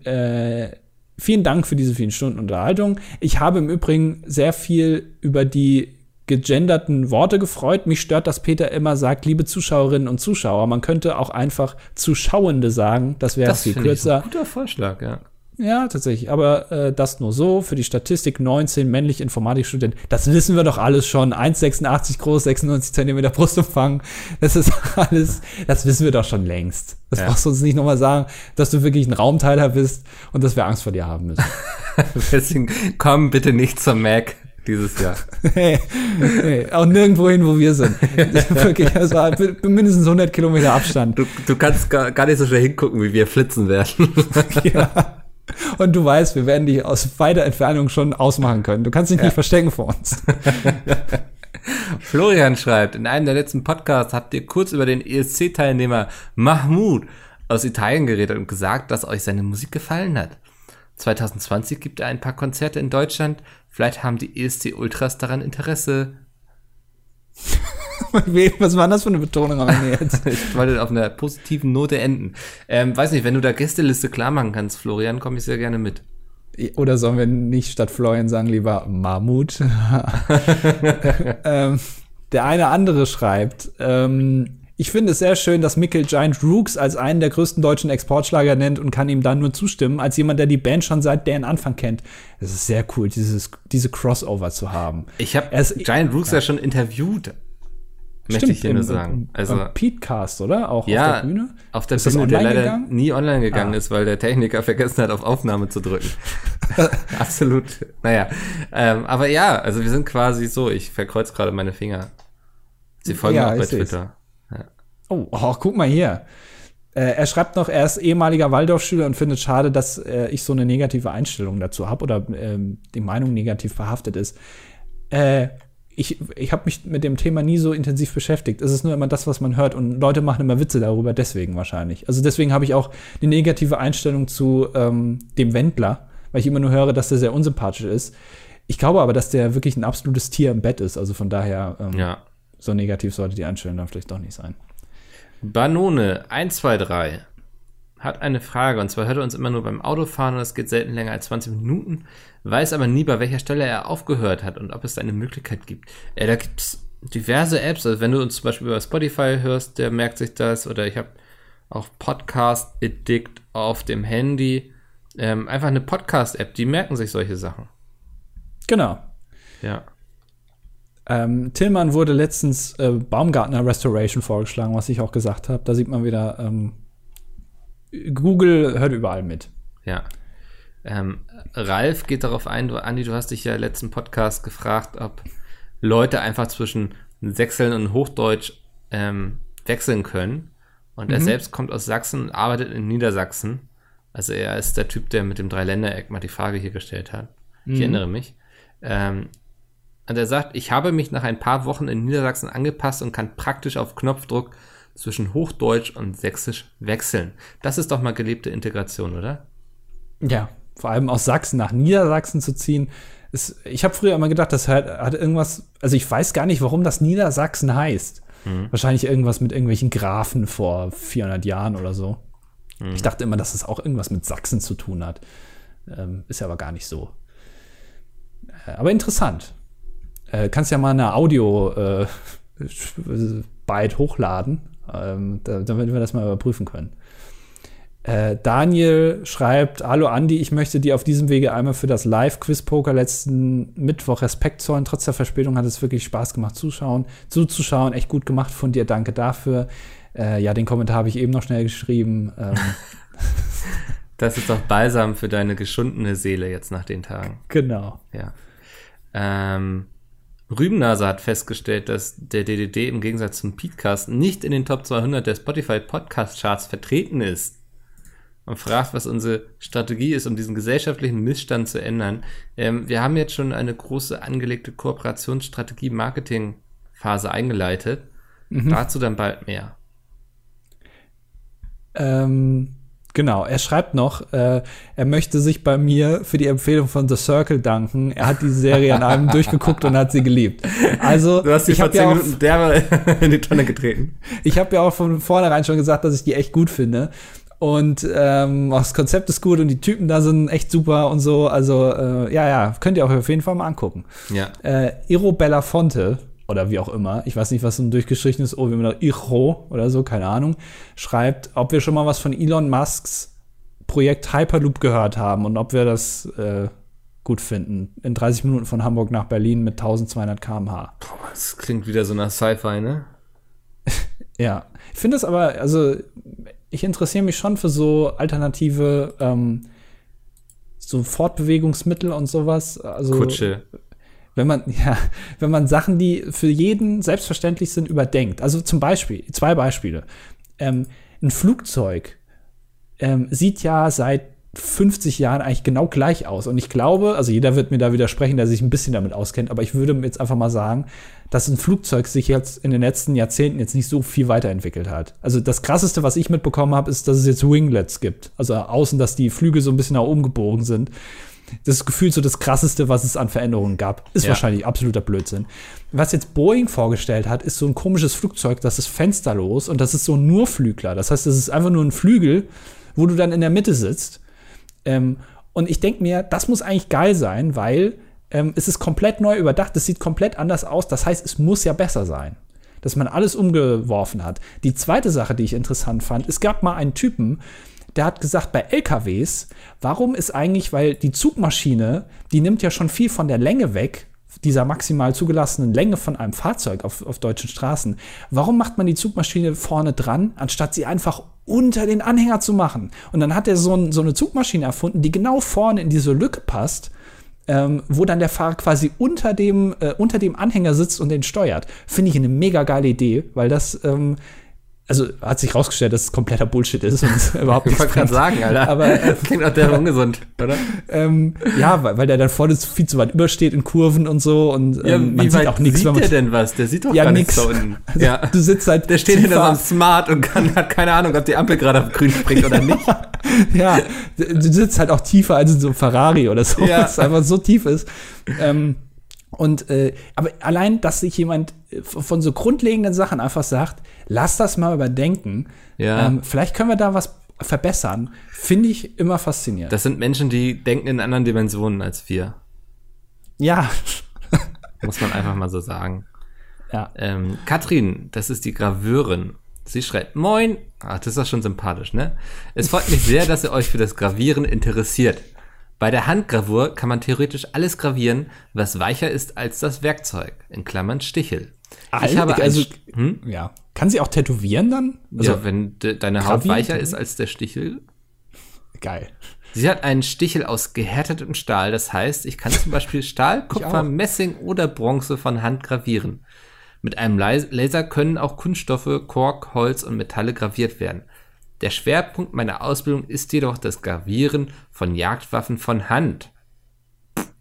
äh, vielen Dank für diese vielen Stunden Unterhaltung. Ich habe im Übrigen sehr viel über die gegenderten Worte gefreut. Mich stört, dass Peter immer sagt, liebe Zuschauerinnen und Zuschauer. Man könnte auch einfach Zuschauende sagen. Das wäre viel finde ich kürzer. ein guter Vorschlag, ja. Ja, tatsächlich. Aber äh, das nur so. Für die Statistik 19 männliche Informatikstudent. Das wissen wir doch alles schon. 1,86 groß, 96 Zentimeter Brustumfang. Das ist alles, das wissen wir doch schon längst. Das Ja. brauchst du uns nicht nochmal sagen, dass du wirklich ein Raumteiler bist und dass wir Angst vor dir haben müssen. Deswegen komm bitte nicht zum Mac dieses Jahr. hey, hey, auch nirgendwo hin, wo wir sind. wirklich, also mindestens 100 Kilometer Abstand. Du, du kannst gar, gar nicht so schnell hingucken, wie wir flitzen werden. ja. Und du weißt, wir werden dich aus weiter Entfernung schon ausmachen können. Du kannst dich nicht verstecken vor uns. Florian schreibt, in einem der letzten Podcasts habt ihr kurz über den ESC-Teilnehmer Mahmoud aus Italien geredet und gesagt, dass euch seine Musik gefallen hat. 2020 gibt er ein paar Konzerte in Deutschland. Vielleicht haben die ESC Ultras daran Interesse. Was war das für eine Betonung am Ende jetzt? ich wollte auf einer positiven Note enden. Ähm, weiß nicht, wenn du da Gästeliste klar machen kannst, Florian, komme ich sehr gerne mit. Oder sollen wir nicht statt Florian sagen, lieber Mammut? ähm, der eine andere schreibt, ähm, ich finde es sehr schön, dass Mikkel Giant Rooks als einen der größten deutschen Exportschlager nennt und kann ihm dann nur zustimmen, als jemand, der die Band schon seit deren Anfang kennt. Es ist sehr cool, dieses, diese Crossover zu haben. Ich habe Giant Rooks ja. ja schon interviewt Möchte Stimmt, ich hier nur sagen. Also Petecast, oder? Auch ja, auf der Bühne? Auf der ist Bühne, der leider gegangen? nie online gegangen ah. ist, weil der Techniker vergessen hat, auf Aufnahme zu drücken. Absolut. Naja. Ähm, aber ja, also wir sind quasi so, ich verkreuze gerade meine Finger. Sie folgen ja, auch bei Twitter. Ja. Oh, oh, guck mal hier. Äh, er schreibt noch, er ist ehemaliger Waldorfschüler und findet schade, dass äh, ich so eine negative Einstellung dazu habe oder ähm, die Meinung negativ verhaftet ist. Äh, ich, ich habe mich mit dem Thema nie so intensiv beschäftigt. Es ist nur immer das, was man hört und Leute machen immer Witze darüber, deswegen wahrscheinlich. Also deswegen habe ich auch eine negative Einstellung zu ähm, dem Wendler, weil ich immer nur höre, dass der sehr unsympathisch ist. Ich glaube aber, dass der wirklich ein absolutes Tier im Bett ist. Also von daher, ähm, ja. so negativ sollte die Einstellung dann vielleicht doch nicht sein. Banone 123 hat eine Frage und zwar hört er uns immer nur beim Autofahren und es geht selten länger als 20 Minuten weiß aber nie, bei welcher Stelle er aufgehört hat und ob es da eine Möglichkeit gibt. Äh, da gibt es diverse Apps. Also wenn du uns zum Beispiel über Spotify hörst, der merkt sich das. Oder ich habe auch Podcast Addict auf dem Handy. Ähm, einfach eine Podcast-App, die merken sich solche Sachen. Genau. Ja. Ähm, Tillmann wurde letztens äh, Baumgartner Restoration vorgeschlagen, was ich auch gesagt habe. Da sieht man wieder, ähm, Google hört überall mit. Ja. Ähm, Ralf geht darauf ein, du, Andi, du hast dich ja im letzten Podcast gefragt, ob Leute einfach zwischen Sächseln und Hochdeutsch ähm, wechseln können. Und mhm. er selbst kommt aus Sachsen und arbeitet in Niedersachsen. Also er ist der Typ, der mit dem Dreiländereck mal die Frage hier gestellt hat. Mhm. Ich erinnere mich. Ähm, und er sagt, ich habe mich nach ein paar Wochen in Niedersachsen angepasst und kann praktisch auf Knopfdruck zwischen Hochdeutsch und Sächsisch wechseln. Das ist doch mal gelebte Integration, oder? Ja, vor allem aus Sachsen nach Niedersachsen zu ziehen. Ist, ich habe früher immer gedacht, das hat, hat, irgendwas, also ich weiß gar nicht, warum das Niedersachsen heißt. Mhm. Wahrscheinlich irgendwas mit irgendwelchen Grafen vor 400 Jahren oder so. Mhm. Ich dachte immer, dass es auch irgendwas mit Sachsen zu tun hat. Ähm, ist ja aber gar nicht so. Äh, aber interessant. Äh, kannst ja mal eine Audio äh, Byte hochladen, ähm, damit wir das mal überprüfen können. Äh, Daniel schreibt: Hallo Andi, ich möchte dir auf diesem Wege einmal für das Live-Quiz-Poker letzten Mittwoch Respekt zollen. Trotz der Verspätung hat es wirklich Spaß gemacht, zuschauen, zuzuschauen. Echt gut gemacht von dir, danke dafür. Äh, ja, den Kommentar habe ich eben noch schnell geschrieben. Ähm. das ist doch balsam für deine geschundene Seele jetzt nach den Tagen. Genau. Ja. Ähm, Rübennase hat festgestellt, dass der DDD im Gegensatz zum Podcast nicht in den Top 200 der Spotify Podcast Charts vertreten ist und fragt, was unsere Strategie ist, um diesen gesellschaftlichen Missstand zu ändern. Ähm, wir haben jetzt schon eine große angelegte Kooperationsstrategie Marketing Phase eingeleitet. Mhm. Dazu dann bald mehr. Ähm, genau, er schreibt noch, äh, er möchte sich bei mir für die Empfehlung von The Circle danken. Er hat die Serie an einem durchgeguckt und hat sie geliebt. Also, du hast sie vor zehn ja Minuten derbe in die Tonne getreten. Ich habe ja auch von vornherein schon gesagt, dass ich die echt gut finde. Und ähm, das Konzept ist gut und die Typen da sind echt super und so. Also, äh, ja, ja, könnt ihr auch auf jeden Fall mal angucken. Ja. Äh, Iro Belafonte, oder wie auch immer, ich weiß nicht, was so ein durchgestrichenes O, wie man da Iro oder so, keine Ahnung, schreibt, ob wir schon mal was von Elon Musks Projekt Hyperloop gehört haben und ob wir das äh, gut finden. In 30 Minuten von Hamburg nach Berlin mit 1200 km/h. Das klingt wieder so nach Sci-Fi, ne? ja. Ich finde es aber, also ich interessiere mich schon für so alternative ähm, so Fortbewegungsmittel und sowas. Also, Kutsche. Wenn man, ja, wenn man Sachen, die für jeden selbstverständlich sind, überdenkt. Also zum Beispiel, zwei Beispiele. Ähm, ein Flugzeug ähm, sieht ja seit 50 Jahren eigentlich genau gleich aus. Und ich glaube, also jeder wird mir da widersprechen, der sich ein bisschen damit auskennt, aber ich würde jetzt einfach mal sagen, dass ein Flugzeug sich jetzt in den letzten Jahrzehnten jetzt nicht so viel weiterentwickelt hat. Also das krasseste, was ich mitbekommen habe, ist, dass es jetzt Winglets gibt. Also außen, dass die Flügel so ein bisschen nach oben gebogen sind. das ist gefühlt so das krasseste, was es an Veränderungen gab. Ist ja. wahrscheinlich absoluter Blödsinn. Was jetzt Boeing vorgestellt hat, ist so ein komisches Flugzeug, das ist fensterlos und das ist so ein Nurflügler. Das heißt, es ist einfach nur ein Flügel, wo du dann in der Mitte sitzt. Ähm, und ich denke mir, das muss eigentlich geil sein, weil ähm, es ist komplett neu überdacht, es sieht komplett anders aus. Das heißt, es muss ja besser sein. Dass man alles umgeworfen hat. Die zweite Sache, die ich interessant fand, es gab mal einen Typen, der hat gesagt, bei LKWs, warum ist eigentlich, weil die Zugmaschine, die nimmt ja schon viel von der Länge weg, dieser maximal zugelassenen Länge von einem Fahrzeug auf, auf deutschen Straßen. Warum macht man die Zugmaschine vorne dran, anstatt sie einfach unter den Anhänger zu machen? Und dann hat er so, ein, so eine Zugmaschine erfunden, die genau vorne in diese Lücke passt ähm, wo dann der Fahrer quasi unter dem, äh, unter dem Anhänger sitzt und den steuert. Finde ich eine mega geile Idee, weil das ähm, also hat sich rausgestellt, dass es kompletter Bullshit ist und überhaupt nichts. Ich wollte gerade sagen, Alter. Aber äh, klingt auch der ungesund, oder? ähm, ja, weil, weil der dann vorne viel zu weit übersteht in Kurven und so und ähm, ja, man sieht auch nichts. Sieht der denn was? Der sieht doch ja, gar nichts da unten. Also, ja. Du sitzt halt. Der steht hinter so einem Smart und kann, hat keine Ahnung, ob die Ampel gerade auf grün springt oder nicht. ja, du sitzt halt auch tiefer als in so einem Ferrari oder so, ja. es einfach so tief ist. Ähm, und äh, aber allein, dass sich jemand äh, von so grundlegenden Sachen einfach sagt, lass das mal überdenken. Ja. Ähm, vielleicht können wir da was verbessern. Finde ich immer faszinierend. Das sind Menschen, die denken in anderen Dimensionen als wir. Ja. Muss man einfach mal so sagen. Ja. Ähm, Katrin, das ist die Graveurin. Sie schreibt, moin. Ach, das ist doch schon sympathisch, ne? Es freut mich sehr, dass ihr euch für das Gravieren interessiert. Bei der Handgravur kann man theoretisch alles gravieren, was weicher ist als das Werkzeug, in Klammern Stichel. Alt, ich habe also, hm? ja. Kann sie auch tätowieren dann? Also ja, wenn de deine Haut weicher ist als der Stichel. Geil. Sie hat einen Stichel aus gehärtetem Stahl. Das heißt, ich kann zum Beispiel Stahl, Kupfer, Messing oder Bronze von Hand gravieren. Mit einem Laser können auch Kunststoffe, Kork, Holz und Metalle graviert werden. Der Schwerpunkt meiner Ausbildung ist jedoch das Gravieren von Jagdwaffen von Hand.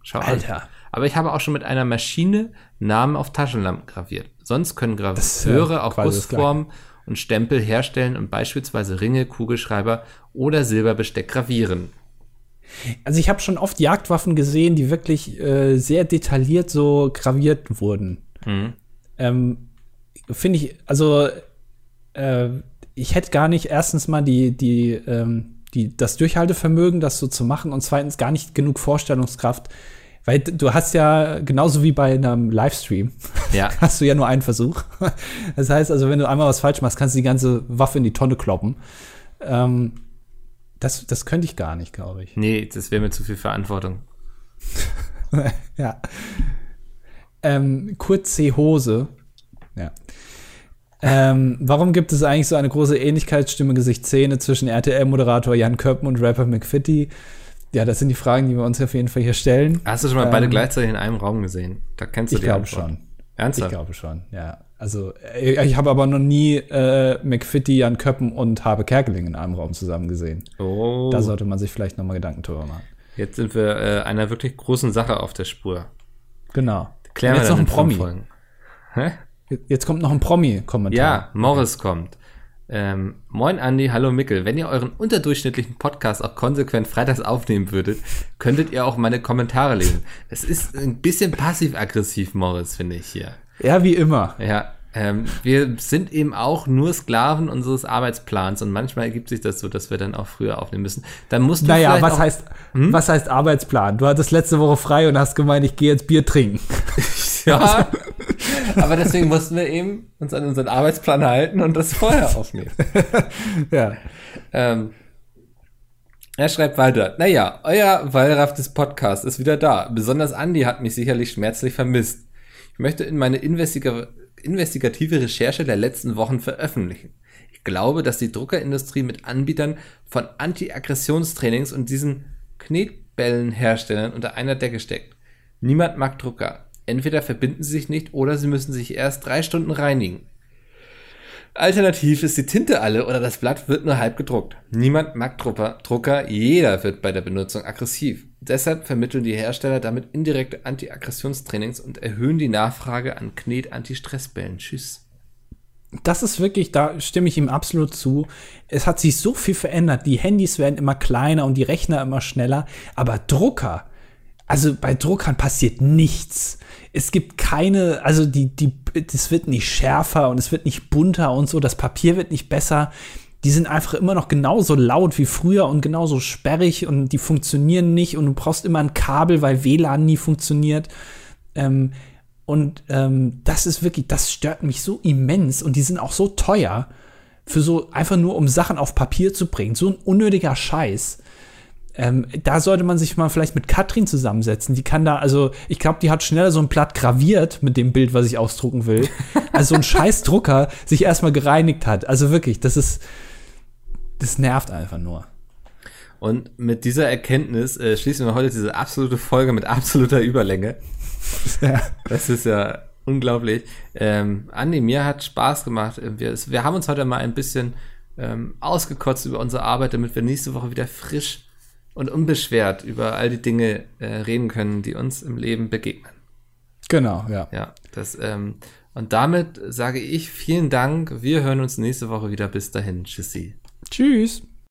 Schau Alter. An. Aber ich habe auch schon mit einer Maschine Namen auf Taschenlampen graviert. Sonst können Graveure ja auch Gussformen und Stempel herstellen und beispielsweise Ringe, Kugelschreiber oder Silberbesteck gravieren. Also ich habe schon oft Jagdwaffen gesehen, die wirklich äh, sehr detailliert so graviert wurden. Mhm. Ähm, Finde ich, also äh, ich hätte gar nicht erstens mal die, die, ähm, die, das Durchhaltevermögen, das so zu machen und zweitens gar nicht genug Vorstellungskraft. Weil du hast ja genauso wie bei einem Livestream, ja. hast du ja nur einen Versuch. Das heißt also, wenn du einmal was falsch machst, kannst du die ganze Waffe in die Tonne kloppen. Ähm, das, das könnte ich gar nicht, glaube ich. Nee, das wäre mir zu viel Verantwortung. ja. Ähm, Kurt C. Hose. Ja. Ähm, warum gibt es eigentlich so eine große Ähnlichkeitsstimme Gesicht-Szene zwischen RTL-Moderator Jan Köppen und Rapper McFitty? Ja, das sind die Fragen, die wir uns auf jeden Fall hier stellen. Hast du schon mal ähm, beide gleichzeitig in einem Raum gesehen? Da kennst du ich die glaube schon. Ernsthaft? Ich glaube schon, ja. Also, äh, ich habe aber noch nie äh, McFitty, Jan Köppen und Habe Kerkeling in einem Raum zusammen gesehen. Oh. Da sollte man sich vielleicht nochmal Gedanken drüber machen. Jetzt sind wir äh, einer wirklich großen Sache auf der Spur. Genau. Klären wir jetzt noch ein Promi. Hä? Jetzt kommt noch ein Promi-Kommentar. Ja, Morris kommt. Ähm, moin Andi, hallo Mickel. Wenn ihr euren unterdurchschnittlichen Podcast auch konsequent freitags aufnehmen würdet, könntet ihr auch meine Kommentare lesen. Es ist ein bisschen passiv-aggressiv, Morris, finde ich hier. Ja, wie immer. Ja, ähm, wir sind eben auch nur Sklaven unseres Arbeitsplans und manchmal ergibt sich das so, dass wir dann auch früher aufnehmen müssen. Dann musst du Naja, was heißt, hm? was heißt Arbeitsplan? Du hattest letzte Woche frei und hast gemeint, ich gehe jetzt Bier trinken. ja, aber deswegen mussten wir eben uns an unseren Arbeitsplan halten und das vorher aufnehmen. ja. Ähm, er schreibt weiter. Naja, euer Wallraff des Podcasts ist wieder da. Besonders Andy hat mich sicherlich schmerzlich vermisst. Ich möchte in meine investiga investigative Recherche der letzten Wochen veröffentlichen. Ich glaube, dass die Druckerindustrie mit Anbietern von Anti-Aggressionstrainings und diesen Knetbellenherstellern unter einer Decke steckt. Niemand mag Drucker. Entweder verbinden sie sich nicht oder sie müssen sich erst drei Stunden reinigen. Alternativ ist die Tinte alle oder das Blatt wird nur halb gedruckt. Niemand mag Drucker, Drucker, jeder wird bei der Benutzung aggressiv. Deshalb vermitteln die Hersteller damit indirekte Anti-Aggressionstrainings und erhöhen die Nachfrage an Knet-Anti-Stressbällen. Tschüss. Das ist wirklich, da stimme ich ihm absolut zu. Es hat sich so viel verändert. Die Handys werden immer kleiner und die Rechner immer schneller. Aber Drucker, also bei Druckern passiert nichts. Es gibt keine, also die, die, das wird nicht schärfer und es wird nicht bunter und so, das Papier wird nicht besser. Die sind einfach immer noch genauso laut wie früher und genauso sperrig und die funktionieren nicht und du brauchst immer ein Kabel, weil WLAN nie funktioniert. Ähm, und ähm, das ist wirklich, das stört mich so immens und die sind auch so teuer für so einfach nur um Sachen auf Papier zu bringen. So ein unnötiger Scheiß. Ähm, da sollte man sich mal vielleicht mit Katrin zusammensetzen. Die kann da, also ich glaube, die hat schneller so ein Blatt graviert mit dem Bild, was ich ausdrucken will, als so ein Scheißdrucker sich erstmal gereinigt hat. Also wirklich, das ist, das nervt einfach nur. Und mit dieser Erkenntnis äh, schließen wir heute diese absolute Folge mit absoluter Überlänge. Ja. Das ist ja unglaublich. Ähm, Andi, mir hat Spaß gemacht. Wir, wir haben uns heute mal ein bisschen ähm, ausgekotzt über unsere Arbeit, damit wir nächste Woche wieder frisch und unbeschwert über all die Dinge äh, reden können, die uns im Leben begegnen. Genau, ja. Ja, das, ähm, und damit sage ich vielen Dank. Wir hören uns nächste Woche wieder. Bis dahin. Tschüssi. Tschüss.